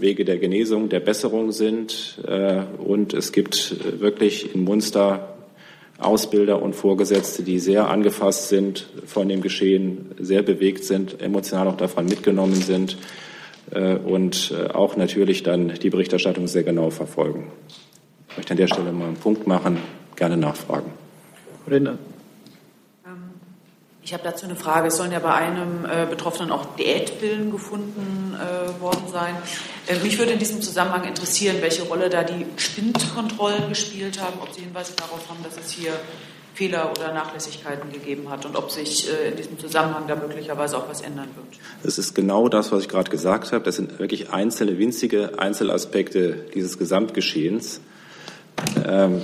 S15: Wege der Genesung, der Besserung sind. Äh, und es gibt wirklich in Munster Ausbilder und Vorgesetzte, die sehr angefasst sind von dem Geschehen, sehr bewegt sind, emotional auch davon mitgenommen sind äh, und äh, auch natürlich dann die Berichterstattung sehr genau verfolgen. Ich möchte an der Stelle mal einen Punkt machen, gerne nachfragen.
S7: Rinder. Ich habe dazu eine Frage. Es sollen ja bei einem äh, Betroffenen auch Diätpillen gefunden äh, worden sein. Äh, mich würde in diesem Zusammenhang interessieren, welche Rolle da die Spindkontrollen gespielt haben, ob Sie Hinweise darauf haben, dass es hier Fehler oder Nachlässigkeiten gegeben hat und ob sich äh, in diesem Zusammenhang da möglicherweise auch was ändern wird.
S15: Es ist genau das, was ich gerade gesagt habe. Das sind wirklich einzelne, winzige Einzelaspekte dieses Gesamtgeschehens. Ähm,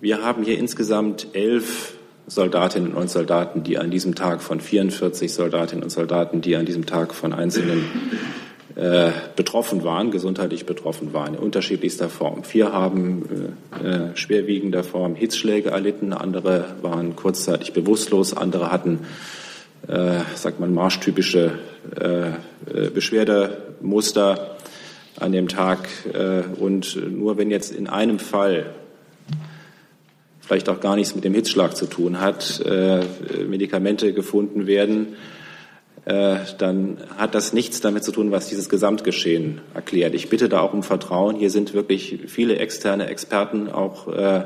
S15: wir haben hier insgesamt elf Soldatinnen und Soldaten, die an diesem Tag von 44 Soldatinnen und Soldaten, die an diesem Tag von einzelnen äh, betroffen waren, gesundheitlich betroffen waren, in unterschiedlichster Form. Vier haben äh, äh, schwerwiegender Form Hitzschläge erlitten, andere waren kurzzeitig bewusstlos, andere hatten, äh, sagt man, marschtypische äh, äh, Beschwerdemuster an dem Tag. Äh, und nur wenn jetzt in einem Fall vielleicht auch gar nichts mit dem Hitzschlag zu tun hat, äh, Medikamente gefunden werden, äh, dann hat das nichts damit zu tun, was dieses Gesamtgeschehen erklärt. Ich bitte da auch um Vertrauen. Hier sind wirklich viele externe Experten auch äh,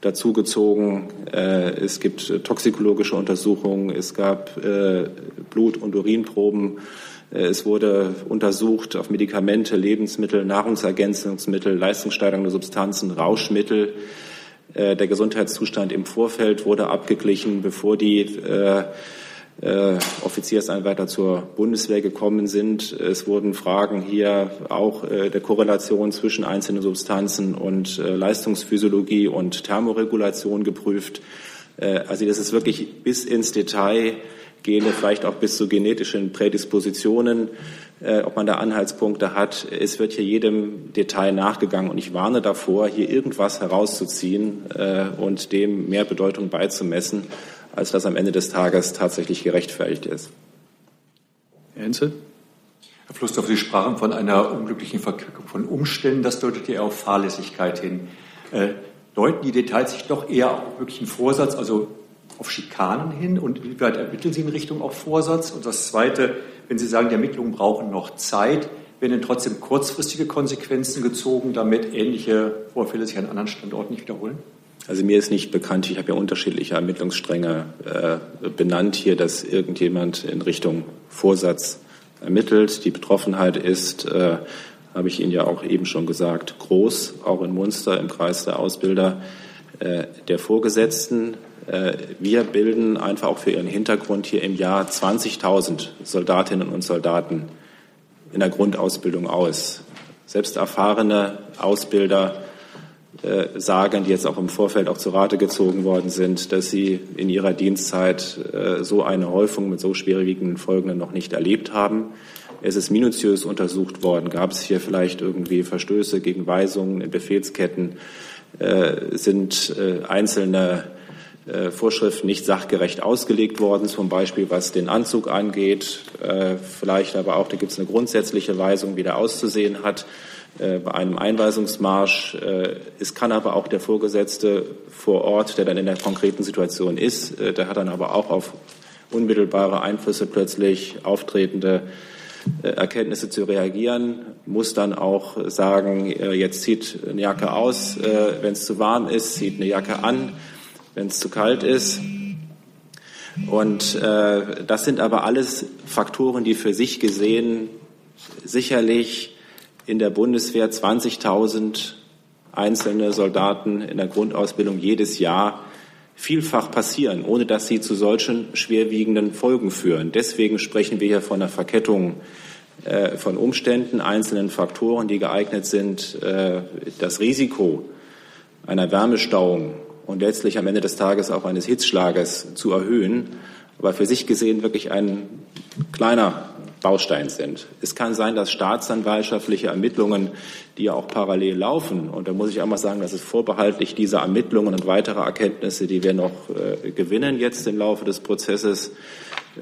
S15: dazugezogen. Es gibt toxikologische Untersuchungen, es gab Blut- und Urinproben. Es wurde untersucht auf Medikamente, Lebensmittel, Nahrungsergänzungsmittel, leistungssteigernde Substanzen, Rauschmittel. Äh, der Gesundheitszustand im Vorfeld wurde abgeglichen, bevor die äh, äh, Offiziersanwärter zur Bundeswehr gekommen sind. Es wurden Fragen hier auch äh, der Korrelation zwischen einzelnen Substanzen und äh, Leistungsphysiologie und Thermoregulation geprüft. Äh, also das ist wirklich bis ins Detail gehende, vielleicht auch bis zu genetischen Prädispositionen, ob man da Anhaltspunkte hat. Es wird hier jedem Detail nachgegangen und ich warne davor, hier irgendwas herauszuziehen äh, und dem mehr Bedeutung beizumessen als das am Ende des Tages tatsächlich gerechtfertigt ist.
S3: Herr Enzel?
S16: Herr Flussdorf, Sie sprachen von einer unglücklichen Verquickung von Umständen. Das deutet ja auf Fahrlässigkeit hin. Äh, deuten die Details sich doch eher auf wirklichen Vorsatz, also auf Schikanen hin? Und wie weit ermitteln Sie in Richtung auch Vorsatz? Und das Zweite, wenn Sie sagen, die Ermittlungen brauchen noch Zeit, werden denn trotzdem kurzfristige Konsequenzen gezogen, damit ähnliche Vorfälle sich an anderen Standorten nicht wiederholen?
S15: Also mir ist nicht bekannt, ich habe ja unterschiedliche Ermittlungsstränge äh, benannt hier, dass irgendjemand in Richtung Vorsatz ermittelt. Die Betroffenheit ist, äh, habe ich Ihnen ja auch eben schon gesagt, groß, auch in Munster im Kreis der Ausbilder der Vorgesetzten. Äh, wir bilden einfach auch für Ihren Hintergrund hier im Jahr 20.000 Soldatinnen und Soldaten in der Grundausbildung aus. Selbst erfahrene Ausbilder äh, sagen, die jetzt auch im Vorfeld auch zu Rate gezogen worden sind, dass sie in ihrer Dienstzeit äh, so eine Häufung mit so schwerwiegenden Folgen noch nicht erlebt haben. Es ist minutiös untersucht worden. Gab es hier vielleicht irgendwie Verstöße gegen Weisungen in Befehlsketten? Äh, sind äh, einzelne äh, Vorschriften nicht sachgerecht ausgelegt worden, zum Beispiel was den Anzug angeht, vielleicht aber auch, da gibt es eine grundsätzliche Weisung, wie der auszusehen hat. Bei einem Einweisungsmarsch. Es kann aber auch der Vorgesetzte vor Ort, der dann in der konkreten Situation ist, der hat dann aber auch auf unmittelbare Einflüsse plötzlich auftretende Erkenntnisse zu reagieren, muss dann auch sagen, jetzt zieht eine Jacke aus, wenn es zu warm ist, zieht eine Jacke an, wenn es zu kalt ist. Und das sind aber alles Faktoren, die für sich gesehen sicherlich in der Bundeswehr 20.000 einzelne Soldaten in der Grundausbildung jedes Jahr vielfach passieren, ohne dass sie zu solchen schwerwiegenden Folgen führen. Deswegen sprechen wir hier von einer Verkettung äh, von Umständen, einzelnen Faktoren, die geeignet sind, äh, das Risiko einer Wärmestauung und letztlich am Ende des Tages auch eines Hitzschlages zu erhöhen. Aber für sich gesehen wirklich ein kleiner Baustein sind. Es kann sein, dass staatsanwaltschaftliche Ermittlungen, die ja auch parallel laufen, und da muss ich einmal sagen, das ist vorbehaltlich dieser Ermittlungen und weiterer Erkenntnisse, die wir noch äh, gewinnen jetzt im Laufe des Prozesses,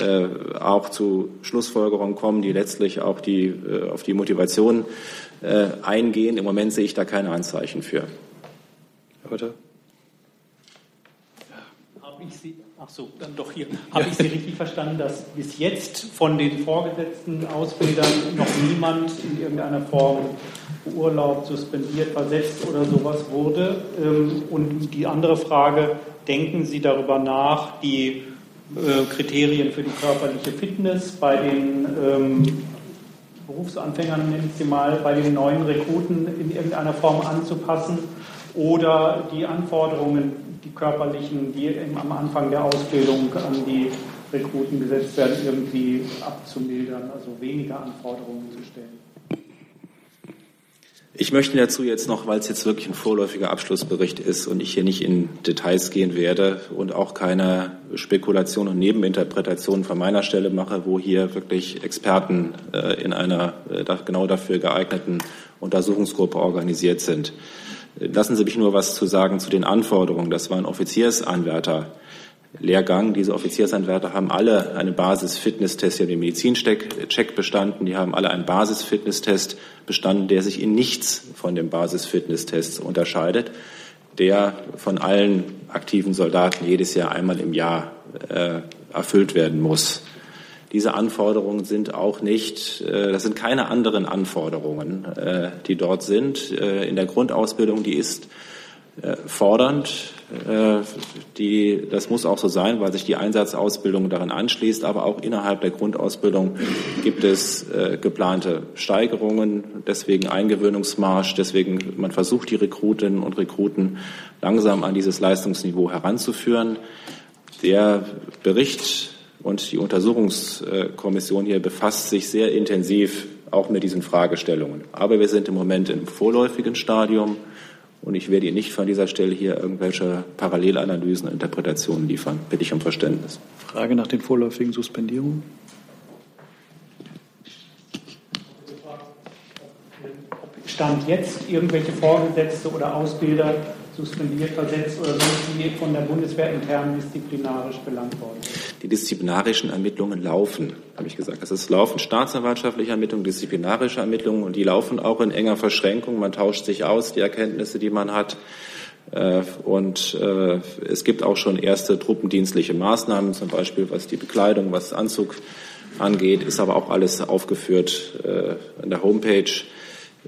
S15: äh, auch zu Schlussfolgerungen kommen, die letztlich auch die, äh, auf die Motivation äh, eingehen. Im Moment sehe ich da keine Anzeichen für.
S3: Herr
S9: ich Sie Ach so, dann doch hier. Habe ich Sie richtig verstanden, dass bis jetzt von den vorgesetzten Ausbildern noch niemand in irgendeiner Form beurlaubt, suspendiert, versetzt oder sowas wurde? Ähm, und die andere Frage, denken Sie darüber nach, die äh, Kriterien für die körperliche Fitness bei den ähm, Berufsanfängern, nennen Sie mal, bei den neuen Rekruten in irgendeiner Form anzupassen oder die Anforderungen die körperlichen, die am Anfang der Ausbildung an die Rekruten gesetzt werden, irgendwie abzumildern, also weniger Anforderungen zu stellen.
S15: Ich möchte dazu jetzt noch, weil es jetzt wirklich ein vorläufiger Abschlussbericht ist und ich hier nicht in Details gehen werde und auch keine Spekulation und Nebeninterpretation von meiner Stelle mache, wo hier wirklich Experten äh, in einer äh, genau dafür geeigneten Untersuchungsgruppe organisiert sind. Lassen Sie mich nur was zu sagen zu den Anforderungen. Das war ein Offiziersanwärter-Lehrgang. Diese Offiziersanwärter haben alle einen Basis-Fitness-Test, ja den Medizincheck bestanden. Die haben alle einen Basis-Fitness-Test bestanden, der sich in nichts von dem Basis-Fitness-Test unterscheidet, der von allen aktiven Soldaten jedes Jahr einmal im Jahr äh, erfüllt werden muss. Diese Anforderungen sind auch nicht, äh, das sind keine anderen Anforderungen, äh, die dort sind. Äh, in der Grundausbildung, die ist fordernd. Die, das muss auch so sein, weil sich die Einsatzausbildung daran anschließt. Aber auch innerhalb der Grundausbildung gibt es geplante Steigerungen, deswegen Eingewöhnungsmarsch. Deswegen man versucht die Rekrutinnen und Rekruten langsam an dieses Leistungsniveau heranzuführen. Der Bericht und die Untersuchungskommission hier befasst sich sehr intensiv auch mit diesen Fragestellungen. Aber wir sind im Moment im vorläufigen Stadium und ich werde Ihnen nicht von dieser Stelle hier irgendwelche Parallelanalysen und Interpretationen liefern. Bitte ich um Verständnis.
S3: Frage nach den vorläufigen Suspendierungen.
S9: Stand jetzt irgendwelche Vorgesetzte oder Ausbilder suspendiert, versetzt oder sonst wie von der Bundeswehr intern disziplinarisch belangt worden
S15: Die disziplinarischen Ermittlungen laufen, habe ich gesagt. Das ist laufen staatsanwaltschaftliche Ermittlungen, disziplinarische Ermittlungen und die laufen auch in enger Verschränkung. Man tauscht sich aus, die Erkenntnisse, die man hat. Äh, und äh, es gibt auch schon erste truppendienstliche Maßnahmen, zum Beispiel was die Bekleidung, was Anzug angeht, ist aber auch alles aufgeführt äh, an der Homepage.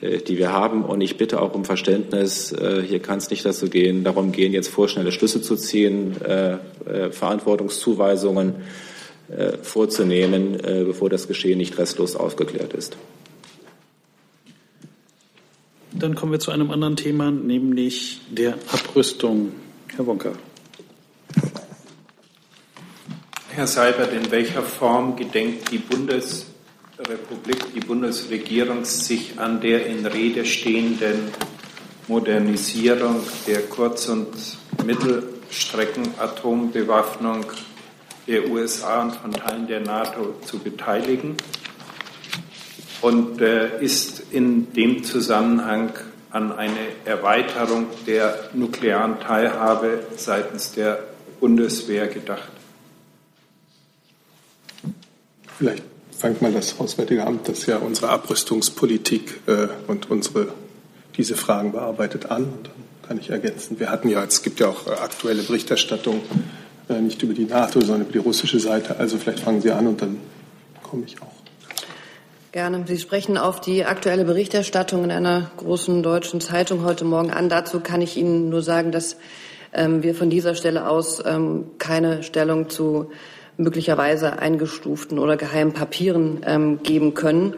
S15: Äh, die wir haben. Und ich bitte auch um Verständnis. Äh, hier kann es nicht dazu gehen, darum gehen, jetzt vorschnelle Schlüsse zu ziehen, äh, Verantwortungszuweisungen vorzunehmen, bevor das Geschehen nicht restlos aufgeklärt ist.
S3: Dann kommen wir zu einem anderen Thema, nämlich der Abrüstung. Herr Wonka.
S10: Herr Seibert, in welcher Form gedenkt die Bundes Republik, die Bundesregierung sich an der in Rede stehenden Modernisierung der Kurz- und Mittelstreckenatombewaffnung der USA und von Teilen der NATO zu beteiligen und äh, ist in dem Zusammenhang an eine Erweiterung der nuklearen Teilhabe seitens der Bundeswehr gedacht.
S1: Vielleicht fangt mal das Auswärtige Amt, das ja unsere Abrüstungspolitik äh, und unsere diese Fragen bearbeitet, an. Und dann kann ich ergänzen. Wir hatten ja, es gibt ja auch äh, aktuelle Berichterstattung, äh, nicht über die NATO, sondern über die russische Seite. Also vielleicht fangen Sie an und dann komme ich auch.
S12: Gerne. Sie sprechen auf die aktuelle Berichterstattung in einer großen deutschen Zeitung heute Morgen an. Dazu kann ich Ihnen nur sagen, dass ähm, wir von dieser Stelle aus ähm, keine Stellung zu möglicherweise eingestuften oder geheimen Papieren ähm, geben können.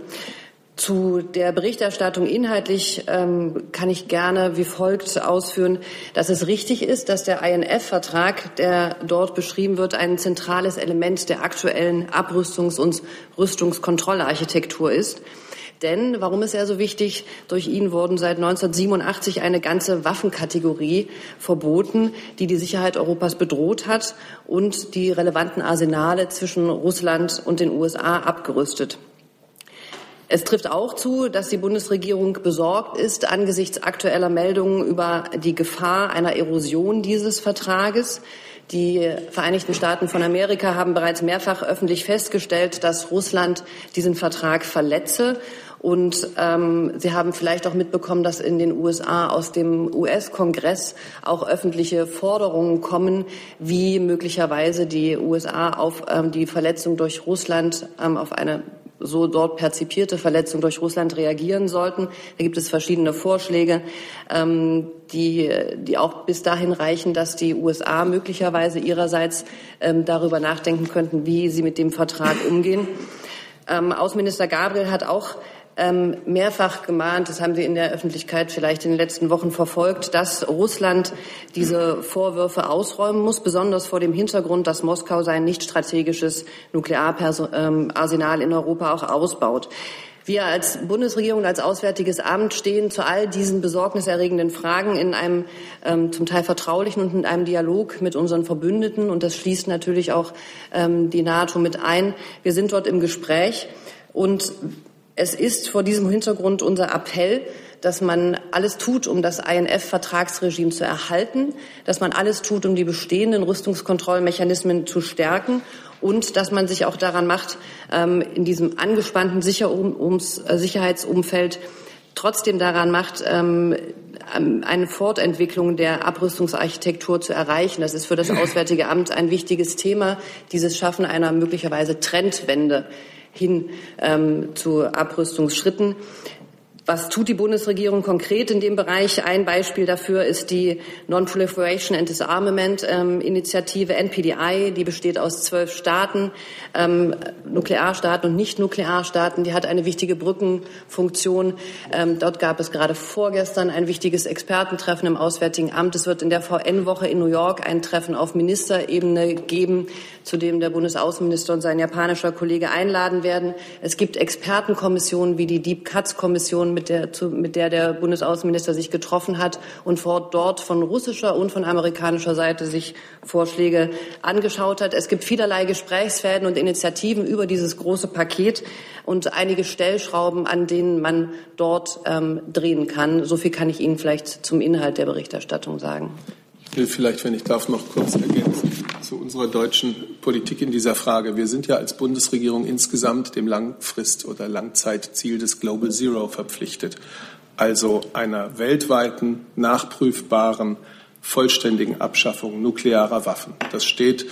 S12: Zu der Berichterstattung inhaltlich ähm, kann ich gerne wie folgt ausführen, dass es richtig ist, dass der INF-Vertrag, der dort beschrieben wird, ein zentrales Element der aktuellen Abrüstungs- und Rüstungskontrollarchitektur ist. Denn, warum ist er so wichtig? Durch ihn wurden seit 1987 eine ganze Waffenkategorie verboten, die die Sicherheit Europas bedroht hat und die relevanten Arsenale zwischen Russland und den USA abgerüstet. Es trifft auch zu, dass die Bundesregierung besorgt ist angesichts aktueller Meldungen über die Gefahr einer Erosion dieses Vertrages. Die Vereinigten Staaten von Amerika haben bereits mehrfach öffentlich festgestellt, dass Russland diesen Vertrag verletze und ähm, Sie haben vielleicht auch mitbekommen, dass in den USA aus dem US-Kongress auch öffentliche Forderungen kommen, wie möglicherweise die USA auf ähm, die Verletzung durch Russland, ähm, auf eine so dort perzipierte Verletzung durch Russland reagieren sollten. Da gibt es verschiedene Vorschläge, ähm, die, die auch bis dahin reichen, dass die USA möglicherweise ihrerseits ähm, darüber nachdenken könnten, wie sie mit dem Vertrag umgehen. Ähm, Außenminister Gabriel hat auch ähm, mehrfach gemahnt, das haben Sie in der Öffentlichkeit vielleicht in den letzten Wochen verfolgt, dass Russland diese Vorwürfe ausräumen muss, besonders vor dem Hintergrund, dass Moskau sein nicht strategisches Nukleararsenal in Europa auch ausbaut. Wir als Bundesregierung, als Auswärtiges Amt stehen zu all diesen besorgniserregenden Fragen in einem ähm, zum Teil vertraulichen und in einem Dialog mit unseren Verbündeten. Und das schließt natürlich auch ähm, die NATO mit ein. Wir sind dort im Gespräch. Und es ist vor diesem Hintergrund unser Appell, dass man alles tut, um das INF-Vertragsregime zu erhalten, dass man alles tut, um die bestehenden Rüstungskontrollmechanismen zu stärken und dass man sich auch daran macht, ähm, in diesem angespannten äh, Sicherheitsumfeld trotzdem daran macht, ähm, ähm, eine Fortentwicklung der Abrüstungsarchitektur zu erreichen. Das ist für das Auswärtige Amt ein wichtiges Thema, dieses Schaffen einer möglicherweise Trendwende hin ähm, zu Abrüstungsschritten. Was tut die Bundesregierung konkret in dem Bereich? Ein Beispiel dafür ist die Non-Proliferation and Disarmament ähm, Initiative NPDI. Die besteht aus zwölf Staaten, ähm, Nuklearstaaten und Nicht-Nuklearstaaten. Die hat eine wichtige Brückenfunktion. Ähm, dort gab es gerade vorgestern ein wichtiges Expertentreffen im Auswärtigen Amt. Es wird in der VN-Woche in New York ein Treffen auf Ministerebene geben, zu dem der Bundesaußenminister und sein japanischer Kollege einladen werden. Es gibt Expertenkommissionen wie die Deep Cuts Kommission mit der, zu, mit der der Bundesaußenminister sich getroffen hat und vor dort von russischer und von amerikanischer Seite sich Vorschläge angeschaut hat. Es gibt vielerlei Gesprächsfäden und Initiativen über dieses große Paket und einige Stellschrauben, an denen man dort ähm, drehen kann. So viel kann ich Ihnen vielleicht zum Inhalt der Berichterstattung sagen.
S1: Ich will vielleicht, wenn ich darf, noch kurz ergänzen zu unserer deutschen Politik in dieser Frage. Wir sind ja als Bundesregierung insgesamt dem Langfrist- oder Langzeitziel des Global Zero verpflichtet, also einer weltweiten, nachprüfbaren, vollständigen Abschaffung nuklearer Waffen. Das steht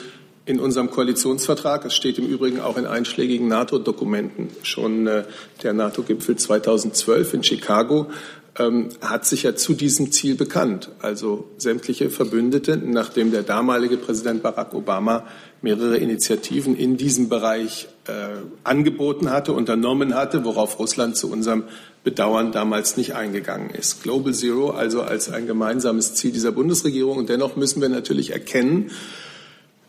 S1: in unserem Koalitionsvertrag. Es steht im Übrigen auch in einschlägigen NATO-Dokumenten. Schon äh, der NATO-Gipfel 2012 in Chicago ähm, hat sich ja zu diesem Ziel bekannt. Also sämtliche Verbündete, nachdem der damalige Präsident Barack Obama mehrere Initiativen in diesem Bereich äh, angeboten hatte, unternommen hatte, worauf Russland zu unserem Bedauern damals nicht eingegangen ist. Global Zero also als ein gemeinsames Ziel dieser Bundesregierung. Und dennoch müssen wir natürlich erkennen,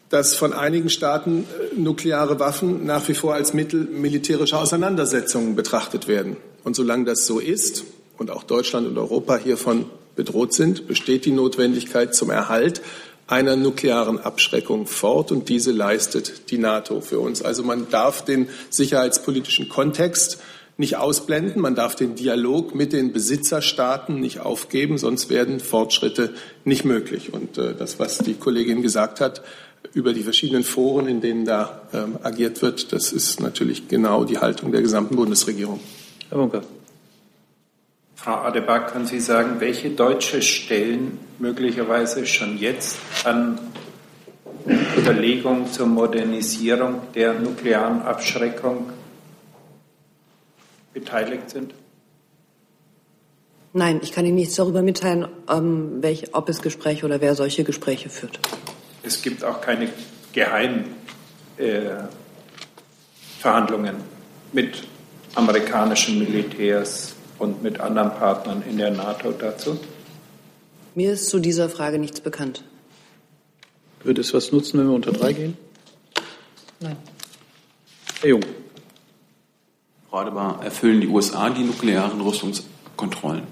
S1: dass von einigen Staaten äh, nukleare Waffen nach wie vor als Mittel militärischer Auseinandersetzungen betrachtet werden. Und solange das so ist, und auch Deutschland und Europa hiervon bedroht sind, besteht die Notwendigkeit zum Erhalt einer nuklearen Abschreckung fort und diese leistet die NATO für uns. Also man darf den sicherheitspolitischen Kontext nicht ausblenden, man darf den Dialog mit den Besitzerstaaten nicht aufgeben, sonst werden Fortschritte nicht möglich. Und äh, das, was die Kollegin gesagt hat über die verschiedenen Foren, in denen da ähm, agiert wird, das ist natürlich genau die Haltung der gesamten Bundesregierung.
S10: Herr Bunker. Frau Adebar, können Sie sagen, welche deutsche Stellen möglicherweise schon jetzt an Überlegungen zur Modernisierung der nuklearen Abschreckung beteiligt sind?
S12: Nein, ich kann Ihnen nichts darüber mitteilen, ähm, welch, ob es Gespräche oder wer solche Gespräche führt.
S10: Es gibt auch keine geheimen äh, Verhandlungen mit amerikanischen Militärs und mit anderen Partnern in der NATO dazu?
S12: Mir ist zu dieser Frage nichts bekannt.
S3: Würde es was nutzen, wenn wir unter drei gehen?
S12: Nein.
S3: Herr Jung.
S6: Frau Adebar, erfüllen die USA die nuklearen Rüstungskontrollen?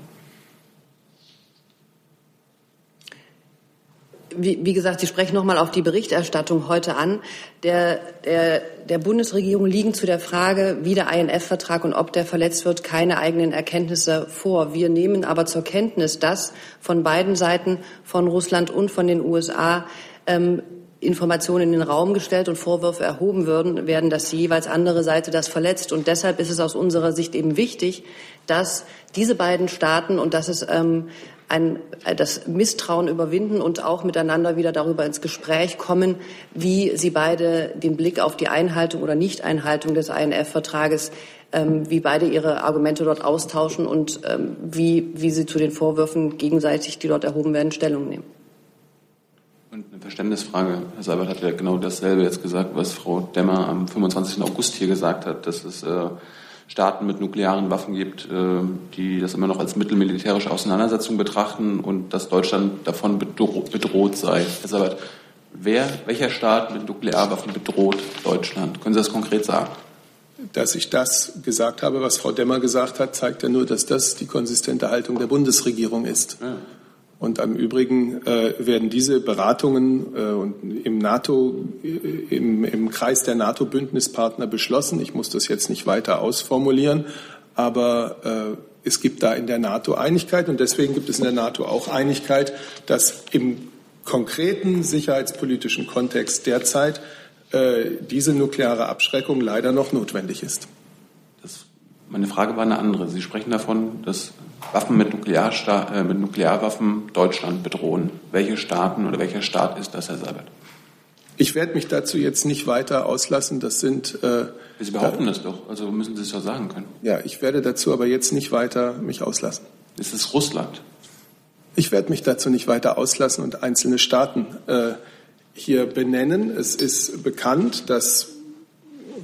S12: Wie, wie gesagt, Sie sprechen nochmal auf die Berichterstattung heute an. Der, der, der Bundesregierung liegen zu der Frage, wie der INF-Vertrag und ob der verletzt wird, keine eigenen Erkenntnisse vor. Wir nehmen aber zur Kenntnis, dass von beiden Seiten, von Russland und von den USA, ähm, Informationen in den Raum gestellt und Vorwürfe erhoben würden, werden, dass die jeweils andere Seite das verletzt. Und deshalb ist es aus unserer Sicht eben wichtig, dass diese beiden Staaten und dass es ähm, ein, äh, das Misstrauen überwinden und auch miteinander wieder darüber ins Gespräch kommen, wie sie beide den Blick auf die Einhaltung oder Nichteinhaltung des INF-Vertrages ähm, wie beide ihre Argumente dort austauschen und ähm, wie, wie sie zu den Vorwürfen gegenseitig, die dort erhoben werden, Stellung nehmen.
S6: Und eine Verständnisfrage. Herr Seibert hat ja genau dasselbe jetzt gesagt, was Frau Demmer am 25. August hier gesagt hat, dass es äh, Staaten mit nuklearen Waffen gibt, äh, die das immer noch als mittelmilitärische Auseinandersetzung betrachten und dass Deutschland davon bedroht sei. Herr Sabat, wer, welcher Staat mit Nuklearwaffen bedroht Deutschland? Können Sie das konkret sagen?
S1: Dass ich das gesagt habe, was Frau Demmer gesagt hat, zeigt ja nur, dass das die konsistente Haltung der Bundesregierung ist. Ja. Und im Übrigen äh, werden diese Beratungen äh, im NATO, äh, im, im Kreis der NATO-Bündnispartner beschlossen. Ich muss das jetzt nicht weiter ausformulieren, aber äh, es gibt da in der NATO Einigkeit und deswegen gibt es in der NATO auch Einigkeit, dass im konkreten sicherheitspolitischen Kontext derzeit äh, diese nukleare Abschreckung leider noch notwendig ist.
S6: Das Meine Frage war eine andere. Sie sprechen davon, dass Waffen mit, Nuklearsta äh, mit Nuklearwaffen Deutschland bedrohen. Welche Staaten oder welcher Staat ist das, Herr Seibert?
S1: Ich werde mich dazu jetzt nicht weiter auslassen. Das sind. Äh,
S6: Sie behaupten da, das doch, also müssen Sie es ja sagen können.
S1: Ja, ich werde dazu aber jetzt nicht weiter mich auslassen.
S6: Es ist Russland.
S1: Ich werde mich dazu nicht weiter auslassen und einzelne Staaten äh, hier benennen. Es ist bekannt, dass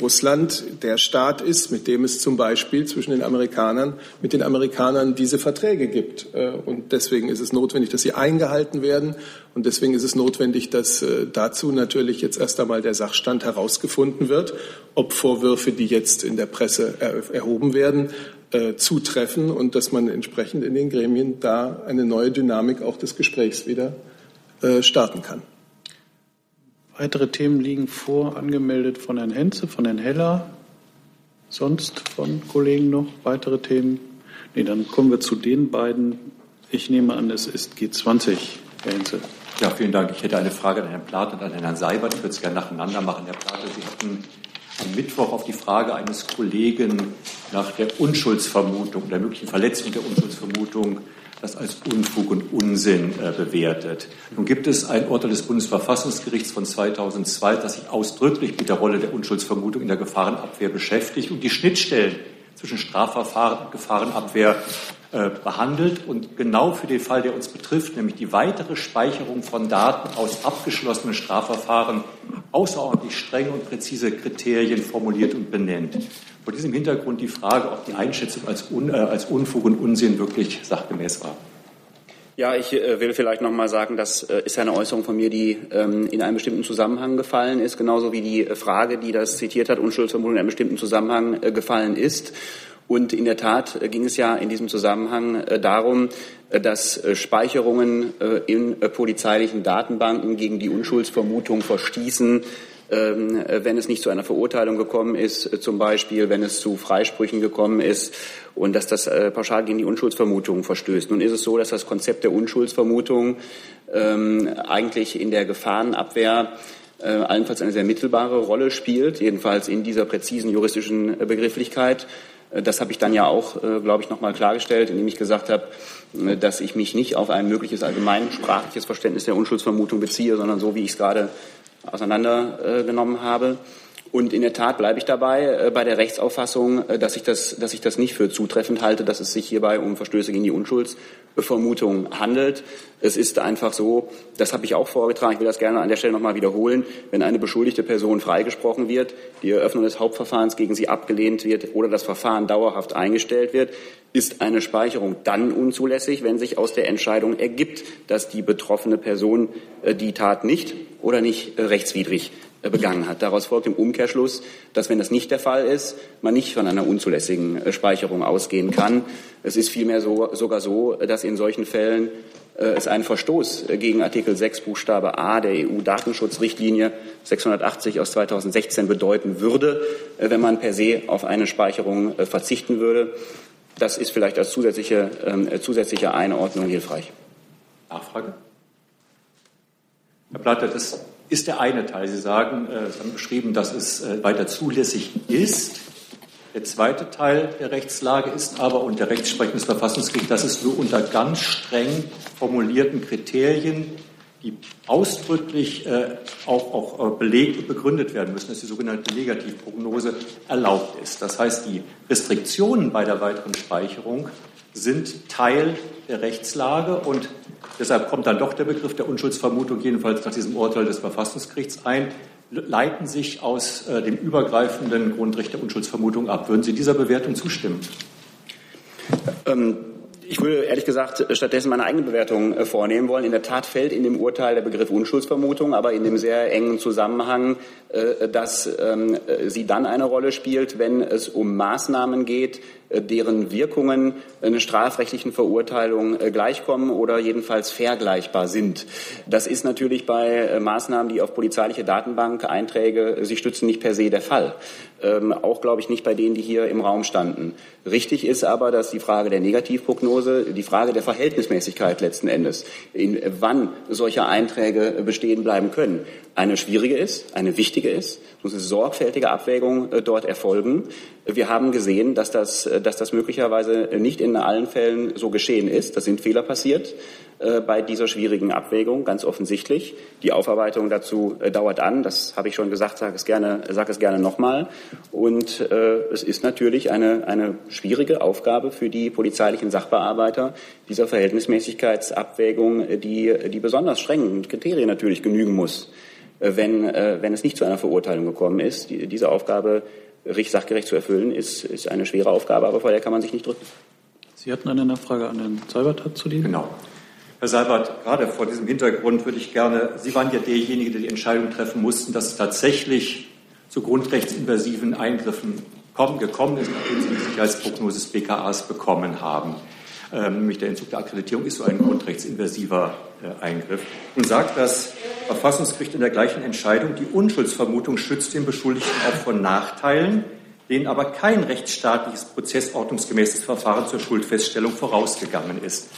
S1: Russland der Staat ist, mit dem es zum Beispiel zwischen den Amerikanern, mit den Amerikanern diese Verträge gibt. Äh, und deswegen ist es notwendig, dass sie eingehalten werden. Und deswegen ist es notwendig, dass äh, dazu natürlich jetzt erst einmal der Sachstand herausgefunden wird, ob Vorwürfe, die jetzt in der Presse erhoben werden, äh, zutreffen und dass man entsprechend in den Gremien da eine neue Dynamik auch des Gesprächs wieder starten kann.
S3: Weitere Themen liegen vor, angemeldet von Herrn Henze, von Herrn Heller. Sonst von Kollegen noch weitere Themen? Nee, dann kommen wir zu den beiden. Ich nehme an, es ist G20, Herr Henze.
S16: Ja, vielen Dank. Ich hätte eine Frage an Herrn Plath und an Herrn Seibert. Ich würde es gerne nacheinander machen. Herr Plath, Sie hatten am Mittwoch auf die Frage eines Kollegen nach der Unschuldsvermutung, der möglichen Verletzung der Unschuldsvermutung das als Unfug und Unsinn äh, bewertet. Nun gibt es ein Urteil des Bundesverfassungsgerichts von 2002, das sich ausdrücklich mit der Rolle der Unschuldsvermutung in der Gefahrenabwehr beschäftigt und die Schnittstellen zwischen Strafverfahren und Gefahrenabwehr behandelt und genau für den Fall, der uns betrifft, nämlich die weitere Speicherung von Daten aus abgeschlossenen Strafverfahren, außerordentlich strenge und präzise Kriterien formuliert und benennt. Vor diesem Hintergrund die Frage, ob die Einschätzung als, Un, äh, als Unfug und Unsinn wirklich sachgemäß war.
S5: Ja, ich äh, will vielleicht noch mal sagen, das äh, ist eine Äußerung von mir, die ähm, in einem bestimmten Zusammenhang gefallen ist, genauso wie die äh, Frage, die das zitiert hat, Unschuldsvermutung in einem bestimmten Zusammenhang äh, gefallen ist. Und in der Tat äh, ging es ja in diesem Zusammenhang darum, dass Speicherungen in polizeilichen Datenbanken gegen die Unschuldsvermutung verstießen, ähm, wenn es nicht zu einer Verurteilung gekommen ist, äh, zum Beispiel, wenn es zu Freisprüchen gekommen ist und dass das äh, pauschal gegen die Unschuldsvermutung verstößt. Nun ist es so, dass das Konzept der Unschuldsvermutung ähm, eigentlich in der Gefahrenabwehr äh, allenfalls eine sehr mittelbare Rolle spielt, jedenfalls in dieser präzisen juristischen Begrifflichkeit. Das habe ich dann ja auch, glaube ich, noch mal klargestellt, indem ich gesagt habe, dass ich mich nicht auf ein mögliches allgemeinsprachliches Verständnis der Unschuldsvermutung beziehe, sondern so, wie ich es gerade auseinandergenommen habe. Und in der Tat bleibe ich dabei, äh, bei der Rechtsauffassung, äh, dass ich, das, dass ich das nicht für zutreffend halte, dass es sich hierbei um Verstöße gegen die Unschuldsvermutung handelt. Es ist einfach so, das habe ich auch vorgetragen, ich will das gerne an der Stelle nochmal wiederholen, wenn eine beschuldigte Person freigesprochen wird, die Eröffnung des Hauptverfahrens gegen sie abgelehnt wird oder das Verfahren dauerhaft eingestellt wird, ist eine Speicherung dann unzulässig, wenn sich aus der Entscheidung ergibt, dass die betroffene Person äh, die Tat nicht oder nicht rechtswidrig äh, begangen hat. Daraus folgt im Umkehrschluss, dass wenn das nicht der Fall ist, man nicht von einer unzulässigen äh, Speicherung ausgehen kann. Es ist vielmehr so, sogar so, dass in solchen Fällen äh, es einen Verstoß gegen Artikel 6 Buchstabe A der EU-Datenschutzrichtlinie 680 aus 2016 bedeuten würde, wenn man per se auf eine Speicherung verzichten würde. Das ist vielleicht als zusätzliche, äh, zusätzliche Einordnung hilfreich.
S16: Nachfrage? Herr Platter, das ist der eine Teil. Sie sagen, äh, Sie haben beschrieben, dass es äh, weiter zulässig ist. Der zweite Teil der Rechtslage ist aber, und der Rechtsprechung des Verfassungsgerichts, dass es nur unter ganz streng formulierten Kriterien, die ausdrücklich äh, auch, auch äh, belegt und begründet werden müssen, dass die sogenannte Negativprognose erlaubt ist. Das heißt, die Restriktionen bei der weiteren Speicherung sind Teil der Rechtslage und Deshalb kommt dann doch der Begriff der Unschuldsvermutung, jedenfalls nach diesem Urteil des Verfassungsgerichts ein, leiten sich aus äh, dem übergreifenden Grundrecht der Unschuldsvermutung ab. Würden Sie dieser Bewertung zustimmen?
S5: Ähm ich würde ehrlich gesagt stattdessen meine eigene Bewertung äh, vornehmen wollen. In der Tat fällt in dem Urteil der Begriff Unschuldsvermutung, aber in dem sehr engen Zusammenhang, äh, dass ähm, sie dann eine Rolle spielt, wenn es um Maßnahmen geht, äh, deren Wirkungen einer strafrechtlichen Verurteilung gleichkommen oder jedenfalls vergleichbar sind. Das ist natürlich bei Maßnahmen, die auf polizeiliche Datenbank-Einträge sich stützen, nicht per se der Fall. Ähm, auch, glaube ich, nicht bei denen, die hier im Raum standen. Richtig ist aber, dass die Frage der Negativprognose, die Frage der Verhältnismäßigkeit letzten Endes, in wann solche Einträge bestehen bleiben können, eine schwierige ist, eine wichtige ist, muss eine sorgfältige Abwägung äh, dort erfolgen. Wir haben gesehen, dass das dass das möglicherweise nicht in allen Fällen so geschehen ist. Da sind Fehler passiert äh, bei dieser schwierigen Abwägung, ganz offensichtlich. Die Aufarbeitung dazu äh, dauert an. Das habe ich schon gesagt, sage es gerne, sage es gerne nochmal. Und äh, es ist natürlich eine, eine schwierige Aufgabe für die polizeilichen Sachbearbeiter dieser Verhältnismäßigkeitsabwägung, die, die besonders strengen Kriterien natürlich genügen muss, äh, wenn, äh, wenn es nicht zu einer Verurteilung gekommen ist. Die, diese Aufgabe sachgerecht zu erfüllen, ist, ist eine schwere Aufgabe, aber vor der kann man sich nicht drücken.
S3: Sie hatten eine Nachfrage an Herrn Seibert zu dem?
S16: Genau. Herr Seibert, gerade vor diesem Hintergrund würde ich gerne, Sie waren ja derjenige, der die Entscheidung treffen mussten, dass es tatsächlich zu grundrechtsinvasiven Eingriffen kommen, gekommen ist, nachdem Sie die Sicherheitsprognose des BKAs bekommen haben. Ähm, nämlich der Entzug der Akkreditierung ist so ein grundrechtsinvasiver äh, Eingriff. Und sagt das Verfassungsgericht in der gleichen Entscheidung, die Unschuldsvermutung schützt den Beschuldigten auch vor Nachteilen, denen aber kein rechtsstaatliches prozessordnungsgemäßes Verfahren zur Schuldfeststellung vorausgegangen ist.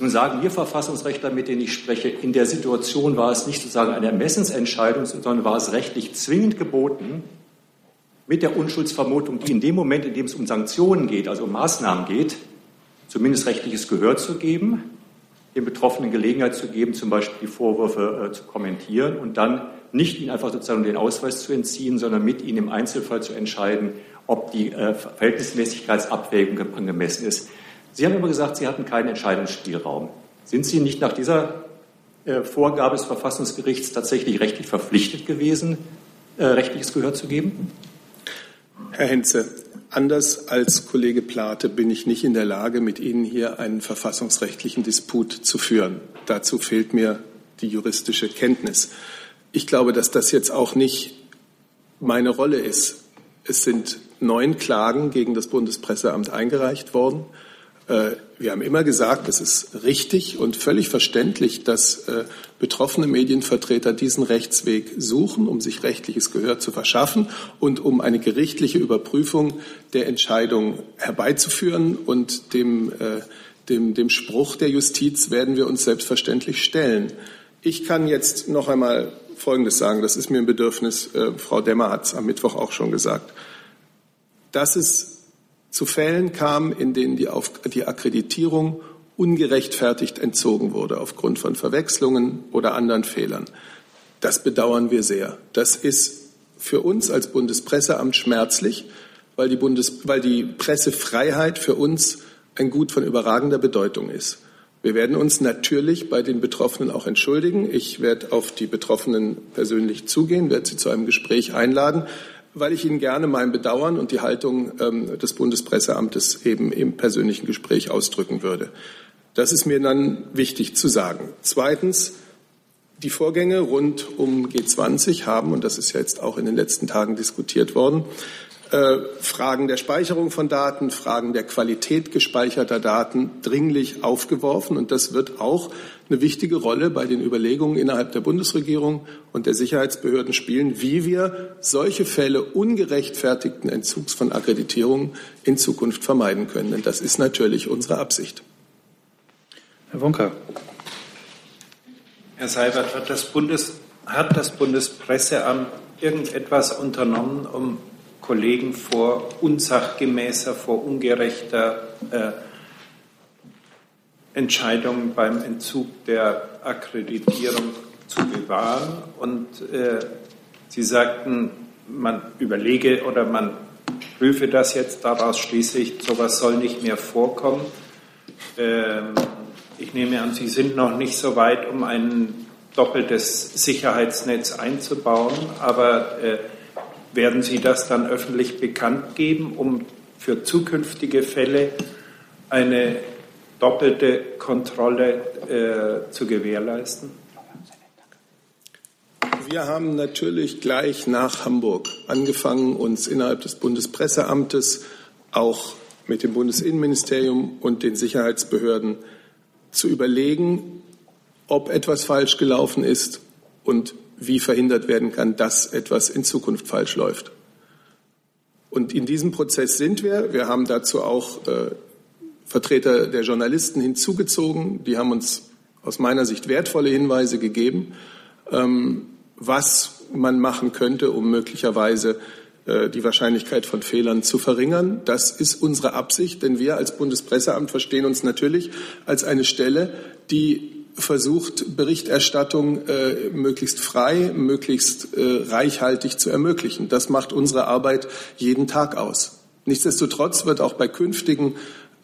S16: Nun sagen wir Verfassungsrechtler, mit denen ich spreche, in der Situation war es nicht sozusagen eine Ermessensentscheidung, sondern war es rechtlich zwingend geboten, mit der Unschuldsvermutung, die in dem Moment, in dem es um Sanktionen geht, also um Maßnahmen geht, zumindest rechtliches Gehör zu geben, den Betroffenen Gelegenheit zu geben, zum Beispiel die Vorwürfe äh, zu kommentieren und dann nicht ihnen einfach sozusagen den Ausweis zu entziehen, sondern mit ihnen im Einzelfall zu entscheiden, ob die äh, Verhältnismäßigkeitsabwägung angemessen ist. Sie haben immer gesagt, Sie hatten keinen Entscheidungsspielraum. Sind Sie nicht nach dieser äh, Vorgabe des Verfassungsgerichts tatsächlich rechtlich verpflichtet gewesen, äh, rechtliches Gehör zu geben?
S1: Herr Henze, anders als Kollege Plate bin ich nicht in der Lage, mit Ihnen hier einen verfassungsrechtlichen Disput zu führen. Dazu fehlt mir die juristische Kenntnis. Ich glaube, dass das jetzt auch nicht meine Rolle ist. Es sind neun Klagen gegen das Bundespresseamt eingereicht worden. Äh, wir haben immer gesagt, es ist richtig und völlig verständlich, dass äh, betroffene Medienvertreter diesen Rechtsweg suchen, um sich rechtliches Gehör zu verschaffen und um eine gerichtliche Überprüfung der Entscheidung herbeizuführen. Und dem, äh, dem, dem Spruch der Justiz werden wir uns selbstverständlich stellen. Ich kann jetzt noch einmal Folgendes sagen. Das ist mir ein Bedürfnis. Frau Demmer hat es am Mittwoch auch schon gesagt. Dass es zu Fällen kam, in denen die, Auf die Akkreditierung ungerechtfertigt entzogen wurde aufgrund von Verwechslungen oder anderen Fehlern. Das bedauern wir sehr. Das ist für uns als Bundespresseamt schmerzlich, weil die, Bundes weil die Pressefreiheit für uns ein Gut von überragender Bedeutung ist. Wir werden uns natürlich bei den Betroffenen auch entschuldigen. Ich werde auf die Betroffenen persönlich zugehen, werde sie zu einem Gespräch einladen weil ich Ihnen gerne mein Bedauern und die Haltung ähm, des Bundespresseamtes eben im persönlichen Gespräch ausdrücken würde. Das ist mir dann wichtig zu sagen. Zweitens, die Vorgänge rund um G20 haben, und das ist ja jetzt auch in den letzten Tagen diskutiert worden, äh, Fragen der Speicherung von Daten, Fragen der Qualität gespeicherter Daten dringlich aufgeworfen. Und das wird auch eine wichtige Rolle bei den Überlegungen innerhalb der Bundesregierung und der Sicherheitsbehörden spielen, wie wir solche Fälle ungerechtfertigten Entzugs von Akkreditierungen in Zukunft vermeiden können. Denn das ist natürlich unsere Absicht.
S3: Herr Wonka.
S10: Herr Seibert, hat das, Bundes, hat das Bundespresseamt irgendetwas unternommen, um Kollegen vor unsachgemäßer, vor ungerechter äh, Entscheidung beim Entzug der Akkreditierung zu bewahren. Und äh, Sie sagten, man überlege oder man prüfe das jetzt, daraus schließe ich, sowas soll nicht mehr vorkommen. Ähm, ich nehme an, Sie sind noch nicht so weit, um ein doppeltes Sicherheitsnetz einzubauen, aber äh, werden Sie das dann öffentlich bekannt geben, um für zukünftige Fälle eine doppelte Kontrolle äh, zu gewährleisten?
S1: Wir haben natürlich gleich nach Hamburg angefangen, uns innerhalb des Bundespresseamtes auch mit dem Bundesinnenministerium und den Sicherheitsbehörden zu überlegen, ob etwas falsch gelaufen ist und wie verhindert werden kann, dass etwas in Zukunft falsch läuft. Und in diesem Prozess sind wir. Wir haben dazu auch äh, Vertreter der Journalisten hinzugezogen. Die haben uns aus meiner Sicht wertvolle Hinweise gegeben, ähm, was man machen könnte, um möglicherweise äh, die Wahrscheinlichkeit von Fehlern zu verringern. Das ist unsere Absicht, denn wir als Bundespresseamt verstehen uns natürlich als eine Stelle, die versucht, Berichterstattung äh, möglichst frei, möglichst äh, reichhaltig zu ermöglichen. Das macht unsere Arbeit jeden Tag aus. Nichtsdestotrotz wird auch bei künftigen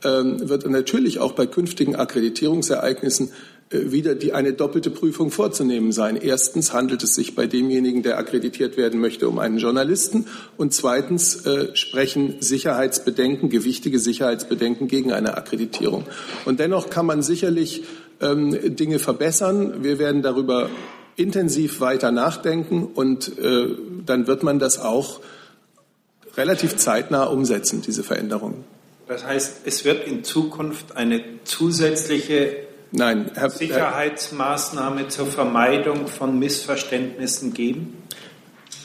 S1: wird natürlich auch bei künftigen Akkreditierungsereignissen äh, wieder die eine doppelte Prüfung vorzunehmen sein. Erstens handelt es sich bei demjenigen, der akkreditiert werden möchte, um einen Journalisten. Und zweitens äh, sprechen Sicherheitsbedenken, gewichtige Sicherheitsbedenken gegen eine Akkreditierung. Und dennoch kann man sicherlich ähm, Dinge verbessern. Wir werden darüber intensiv weiter nachdenken und äh, dann wird man das auch relativ zeitnah umsetzen, diese Veränderungen.
S10: Das heißt, es wird in Zukunft eine zusätzliche
S1: Nein, Herr,
S10: Sicherheitsmaßnahme zur Vermeidung von Missverständnissen geben?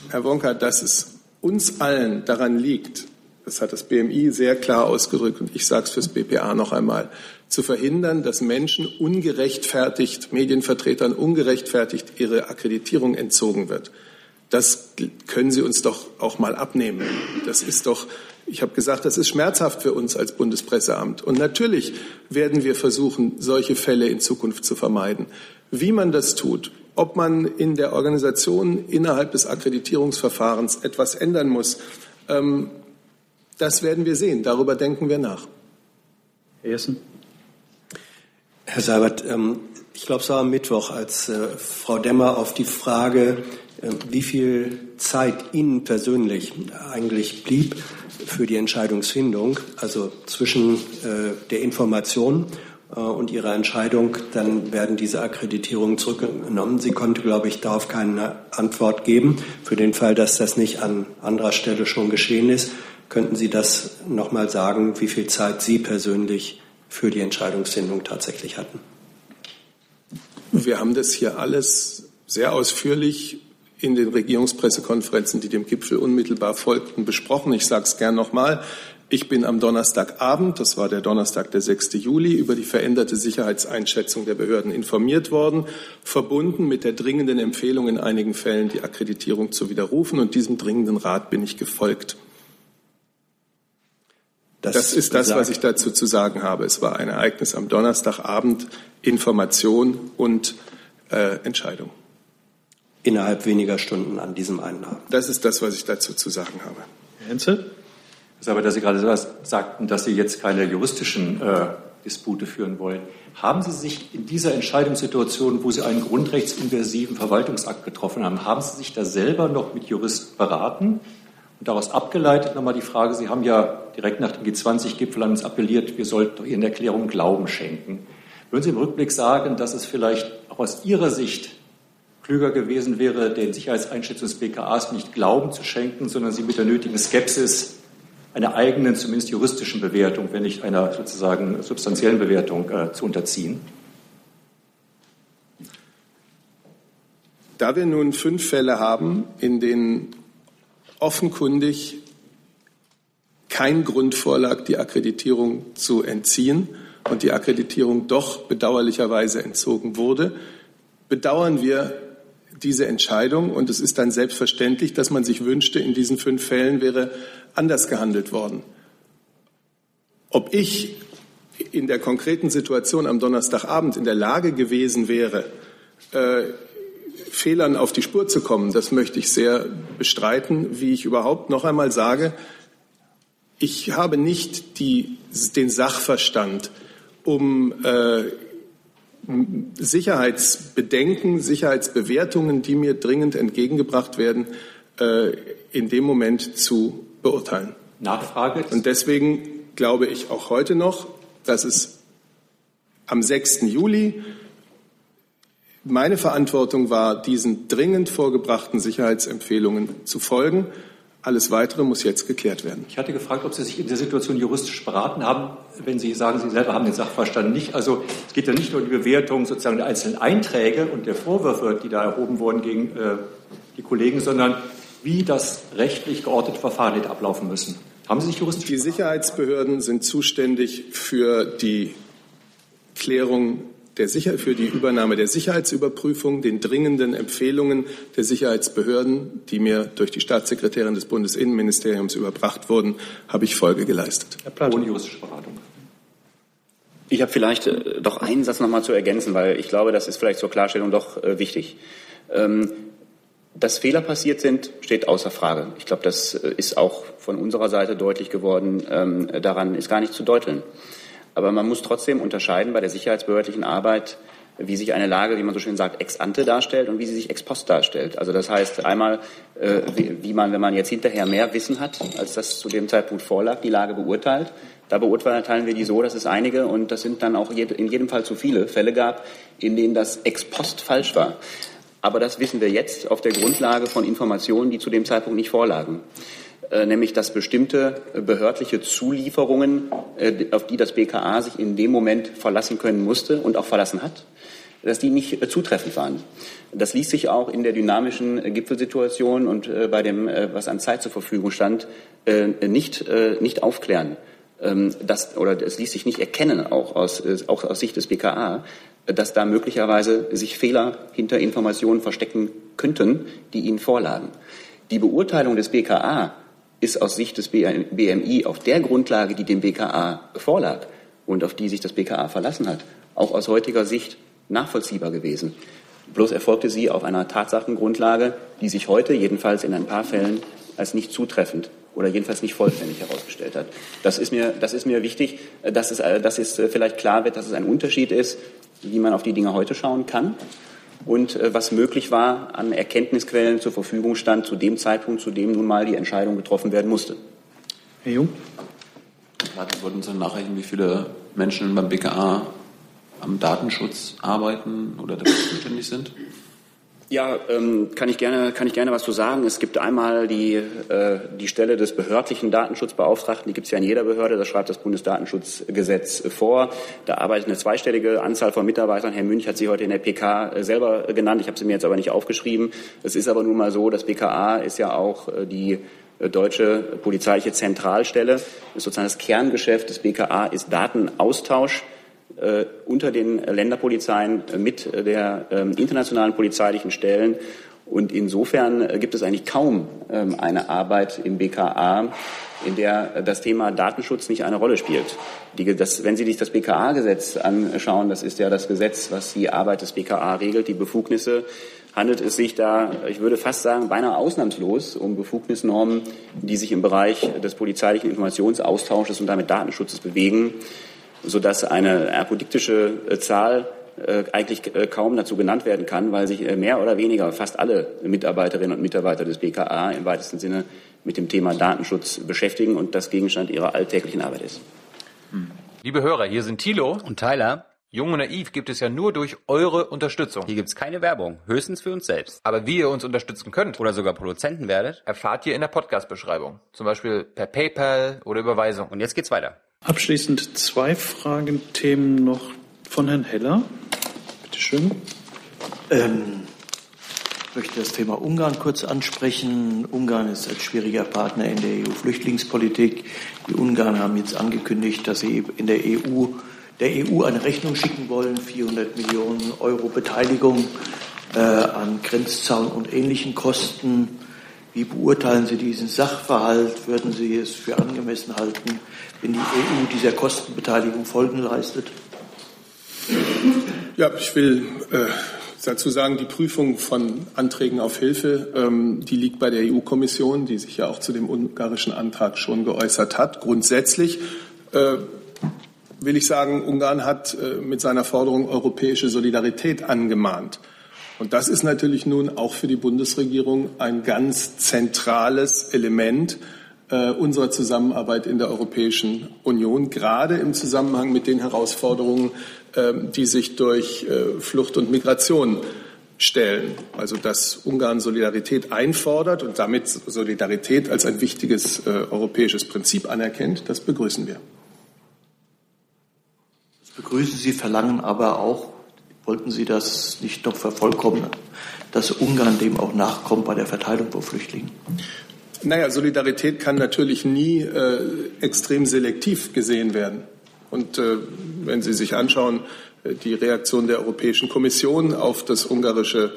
S1: Herr Wonka, dass es uns allen daran liegt, das hat das BMI sehr klar ausgedrückt und ich sage es fürs BPA noch einmal, zu verhindern, dass Menschen ungerechtfertigt, Medienvertretern ungerechtfertigt ihre Akkreditierung entzogen wird. Das können Sie uns doch auch mal abnehmen. Das ist doch ich habe gesagt, das ist schmerzhaft für uns als Bundespresseamt. Und natürlich werden wir versuchen, solche Fälle in Zukunft zu vermeiden. Wie man das tut, ob man in der Organisation innerhalb des Akkreditierungsverfahrens etwas ändern muss, ähm, das werden wir sehen. Darüber denken wir nach.
S3: Herr Jessen.
S13: Herr Seibert, ähm, ich glaube, es war am Mittwoch, als äh, Frau Demmer auf die Frage, äh, wie viel Zeit Ihnen persönlich eigentlich blieb, für die Entscheidungsfindung, also zwischen äh, der Information äh, und ihrer Entscheidung, dann werden diese Akkreditierungen zurückgenommen. Sie konnte, glaube ich, darauf keine Antwort geben. Für den Fall, dass das nicht an anderer Stelle schon geschehen ist, könnten Sie das noch mal sagen, wie viel Zeit Sie persönlich für die Entscheidungsfindung tatsächlich hatten?
S1: Wir haben das hier alles sehr ausführlich in den Regierungspressekonferenzen, die dem Gipfel unmittelbar folgten, besprochen. Ich sage es gern nochmal. Ich bin am Donnerstagabend, das war der Donnerstag, der 6. Juli, über die veränderte Sicherheitseinschätzung der Behörden informiert worden, verbunden mit der dringenden Empfehlung, in einigen Fällen die Akkreditierung zu widerrufen. Und diesem dringenden Rat bin ich gefolgt. Das, das ist das, was ich dazu zu sagen habe. Es war ein Ereignis am Donnerstagabend, Information und äh, Entscheidung
S13: innerhalb weniger Stunden an diesem einen Abend.
S1: Das ist das, was ich dazu zu sagen habe.
S3: Herr Henze?
S16: Das ist aber, dass Sie gerade sagten, dass Sie jetzt keine juristischen äh, Dispute führen wollen. Haben Sie sich in dieser Entscheidungssituation, wo Sie einen grundrechtsinversiven Verwaltungsakt getroffen haben, haben Sie sich da selber noch mit Juristen beraten? Und daraus abgeleitet nochmal die Frage, Sie haben ja direkt nach dem G20-Gipfel an uns appelliert, wir sollten Ihren Erklärungen Glauben schenken. Würden Sie im Rückblick sagen, dass es vielleicht auch aus Ihrer Sicht klüger gewesen wäre, den Sicherheitseinschätzungen des BKAs nicht Glauben zu schenken, sondern sie mit der nötigen Skepsis einer eigenen, zumindest juristischen Bewertung, wenn nicht einer sozusagen substanziellen Bewertung äh, zu unterziehen?
S1: Da wir nun fünf Fälle haben, in denen offenkundig kein Grund vorlag, die Akkreditierung zu entziehen und die Akkreditierung doch bedauerlicherweise entzogen wurde, bedauern wir diese Entscheidung. Und es ist dann selbstverständlich, dass man sich wünschte, in diesen fünf Fällen wäre anders gehandelt worden. Ob ich in der konkreten Situation am Donnerstagabend in der Lage gewesen wäre, äh, Fehlern auf die Spur zu kommen, das möchte ich sehr bestreiten, wie ich überhaupt noch einmal sage, ich habe nicht die, den Sachverstand, um äh, Sicherheitsbedenken, Sicherheitsbewertungen, die mir dringend entgegengebracht werden, äh, in dem Moment zu beurteilen.
S16: Nachfrage.
S1: Und deswegen glaube ich auch heute noch, dass es am 6. Juli meine Verantwortung war, diesen dringend vorgebrachten Sicherheitsempfehlungen zu folgen. Alles Weitere muss jetzt geklärt werden.
S16: Ich hatte gefragt, ob Sie sich in der Situation juristisch beraten haben, wenn Sie sagen, Sie selber haben den Sachverstand nicht. Also es geht ja nicht nur um die Bewertung sozusagen der einzelnen Einträge und der Vorwürfe, die da erhoben wurden gegen äh, die Kollegen, sondern wie das rechtlich geordnete Verfahren hätte ablaufen müssen. Haben Sie sich juristisch
S1: Die Sicherheitsbehörden sind zuständig für die Klärung der Sicher für die Übernahme der Sicherheitsüberprüfung, den dringenden Empfehlungen der Sicherheitsbehörden, die mir durch die Staatssekretärin des Bundesinnenministeriums überbracht wurden, habe ich Folge geleistet.
S6: Ohne juristische Beratung.
S5: Ich habe vielleicht äh, doch einen Satz noch mal zu ergänzen, weil ich glaube, das ist vielleicht zur Klarstellung doch äh, wichtig. Ähm, dass Fehler passiert sind, steht außer Frage. Ich glaube, das äh, ist auch von unserer Seite deutlich geworden. Ähm, daran ist gar nicht zu deuteln. Aber man muss trotzdem unterscheiden bei der sicherheitsbehördlichen Arbeit, wie sich eine Lage, wie man so schön sagt, ex ante darstellt und wie sie sich ex post darstellt. Also das heißt einmal, äh, wie, wie man, wenn man jetzt hinterher mehr Wissen hat, als das zu dem Zeitpunkt vorlag, die Lage beurteilt. Da beurteilen wir die so, dass es einige, und das sind dann auch in jedem Fall zu viele Fälle gab, in denen das ex post falsch war. Aber das wissen wir jetzt auf der Grundlage von Informationen, die zu dem Zeitpunkt nicht vorlagen. Äh, nämlich dass bestimmte behördliche Zulieferungen, äh, auf die das BKA sich in dem Moment verlassen können musste und auch verlassen hat, dass die nicht äh, zutreffend waren. Das ließ sich auch in der dynamischen Gipfelsituation und bei dem, was an Zeit zur Verfügung stand, nicht, nicht aufklären. Ähm, das, oder es ließ sich nicht erkennen, auch aus, auch aus Sicht des BKA, dass da möglicherweise sich Fehler hinter Informationen verstecken könnten, die ihnen vorlagen. Die Beurteilung des BKA ist aus Sicht des BMI auf der Grundlage, die dem BKA vorlag und auf die sich das BKA verlassen hat, auch aus heutiger Sicht nachvollziehbar gewesen. Bloß erfolgte sie auf einer Tatsachengrundlage, die sich heute jedenfalls in ein paar Fällen als nicht zutreffend oder jedenfalls nicht vollständig herausgestellt hat. Das ist mir, das ist mir wichtig, dass es, dass es vielleicht klar wird, dass es ein Unterschied ist, wie man auf die Dinge heute schauen kann und äh, was möglich war an Erkenntnisquellen zur Verfügung stand zu dem Zeitpunkt, zu dem nun mal die Entscheidung getroffen werden musste.
S3: Herr Jung?
S6: Sie wollten Sie nachrechnen, wie viele Menschen beim BKA am Datenschutz arbeiten oder dafür zuständig sind?
S5: Ja, ähm, kann ich gerne kann ich gerne was zu sagen. Es gibt einmal die äh, die Stelle des behördlichen Datenschutzbeauftragten. Die gibt es ja in jeder Behörde. Das schreibt das Bundesdatenschutzgesetz vor. Da arbeitet eine zweistellige Anzahl von Mitarbeitern. Herr Münch hat sie heute in der PK selber genannt. Ich habe sie mir jetzt aber nicht aufgeschrieben. Es ist aber nun mal so, das BKA ist ja auch äh, die äh, deutsche polizeiliche Zentralstelle. Ist sozusagen das Kerngeschäft des BKA ist Datenaustausch unter den Länderpolizeien mit der ähm, internationalen polizeilichen Stellen. Und insofern äh, gibt es eigentlich kaum ähm, eine Arbeit im BKA, in der das Thema Datenschutz nicht eine Rolle spielt. Die, das, wenn Sie sich das BKA-Gesetz anschauen, das ist ja das Gesetz, was die Arbeit des BKA regelt, die Befugnisse, handelt es sich da, ich würde fast sagen, beinahe ausnahmslos um Befugnisnormen, die sich im Bereich des polizeilichen Informationsaustausches und damit Datenschutzes bewegen sodass eine apodiktische äh, Zahl äh, eigentlich äh, kaum dazu genannt werden kann, weil sich mehr oder weniger fast alle Mitarbeiterinnen und Mitarbeiter des BKA im weitesten Sinne mit dem Thema Datenschutz beschäftigen und das Gegenstand ihrer alltäglichen Arbeit ist.
S4: Hm. Liebe Hörer, hier sind Thilo und Tyler. Jung und naiv gibt es ja nur durch eure Unterstützung.
S17: Hier gibt es keine Werbung, höchstens für uns selbst.
S4: Aber wie ihr uns unterstützen könnt
S17: oder sogar Produzenten werdet,
S4: erfahrt ihr in der Podcast-Beschreibung. Zum Beispiel per PayPal oder Überweisung.
S17: Und jetzt geht's weiter.
S3: Abschließend zwei Fragenthemen noch von Herrn Heller. Bitte schön.
S2: Ähm, ich möchte das Thema Ungarn kurz ansprechen. Ungarn ist ein schwieriger Partner in der EU-Flüchtlingspolitik. Die Ungarn haben jetzt angekündigt, dass sie in der EU der EU eine Rechnung schicken wollen, 400 Millionen Euro Beteiligung äh, an Grenzzaun und ähnlichen Kosten. Wie beurteilen Sie diesen Sachverhalt? Würden Sie es für angemessen halten, wenn die EU dieser Kostenbeteiligung Folgen leistet?
S1: Ja, ich will äh, dazu sagen, die Prüfung von Anträgen auf Hilfe, ähm, die liegt bei der EU-Kommission, die sich ja auch zu dem ungarischen Antrag schon geäußert hat. Grundsätzlich äh, will ich sagen, Ungarn hat äh, mit seiner Forderung europäische Solidarität angemahnt. Und das ist natürlich nun auch für die Bundesregierung ein ganz zentrales Element äh, unserer Zusammenarbeit in der Europäischen Union, gerade im Zusammenhang mit den Herausforderungen, äh, die sich durch äh, Flucht und Migration stellen. Also dass Ungarn Solidarität einfordert und damit Solidarität als ein wichtiges äh, europäisches Prinzip anerkennt, das begrüßen wir.
S2: Das begrüßen Sie, verlangen aber auch Wollten Sie das nicht noch vervollkommnen, dass Ungarn dem auch nachkommt bei der Verteilung von Flüchtlingen?
S1: Naja, Solidarität kann natürlich nie äh, extrem selektiv gesehen werden. Und äh, wenn Sie sich anschauen, die Reaktion der Europäischen Kommission auf das ungarische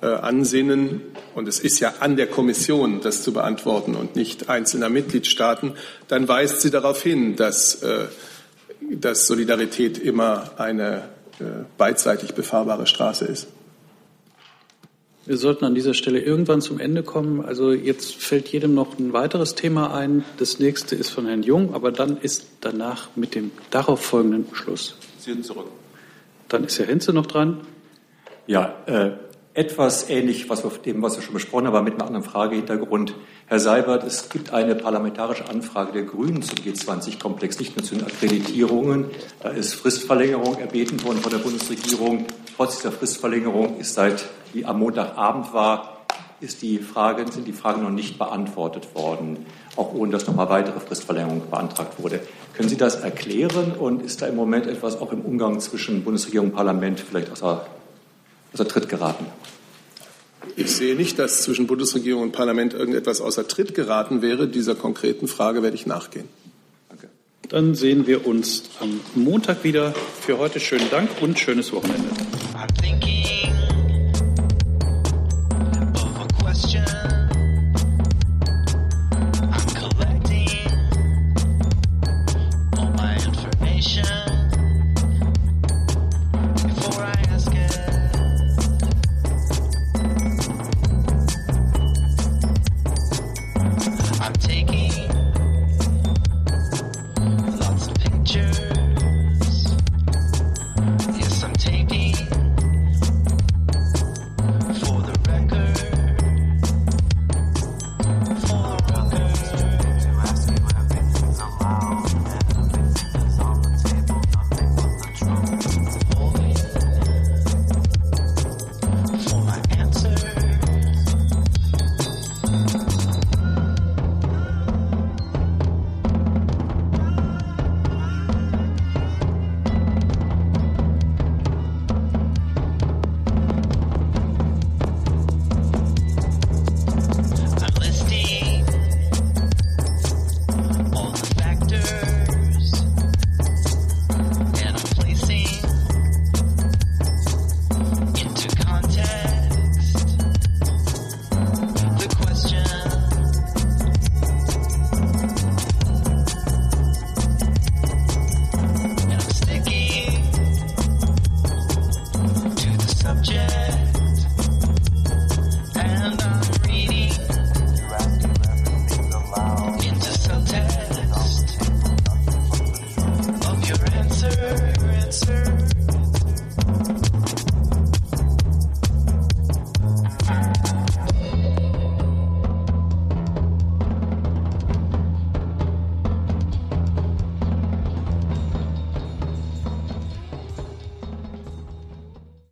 S1: äh, Ansinnen, und es ist ja an der Kommission, das zu beantworten und nicht einzelner Mitgliedstaaten, dann weist sie darauf hin, dass, äh, dass Solidarität immer eine äh, beidseitig befahrbare Straße ist.
S18: Wir sollten an dieser Stelle irgendwann zum Ende kommen. Also jetzt fällt jedem noch ein weiteres Thema ein. Das nächste ist von Herrn Jung, aber dann ist danach mit dem darauf folgenden Schluss.
S16: Sie sind zurück.
S18: Dann ist Herr Henze noch dran.
S16: Ja, äh, etwas ähnlich, was wir dem, was wir schon besprochen haben, aber mit einem anderen Fragehintergrund. Herr Seibert, es gibt eine parlamentarische Anfrage der Grünen zum G20-Komplex, nicht nur zu den Akkreditierungen. Da ist Fristverlängerung erbeten worden von der Bundesregierung. Trotz dieser Fristverlängerung ist seit, die am Montagabend war, ist die Frage, sind die Fragen noch nicht beantwortet worden, auch ohne dass nochmal weitere Fristverlängerung beantragt wurde. Können Sie das erklären und ist da im Moment etwas auch im Umgang zwischen Bundesregierung und Parlament vielleicht außer außer Tritt geraten?
S1: Ich sehe nicht, dass zwischen Bundesregierung und Parlament irgendetwas außer Tritt geraten wäre. Dieser konkreten Frage werde ich nachgehen.
S18: Danke. Dann sehen wir uns am Montag wieder. Für heute schönen Dank und schönes Wochenende.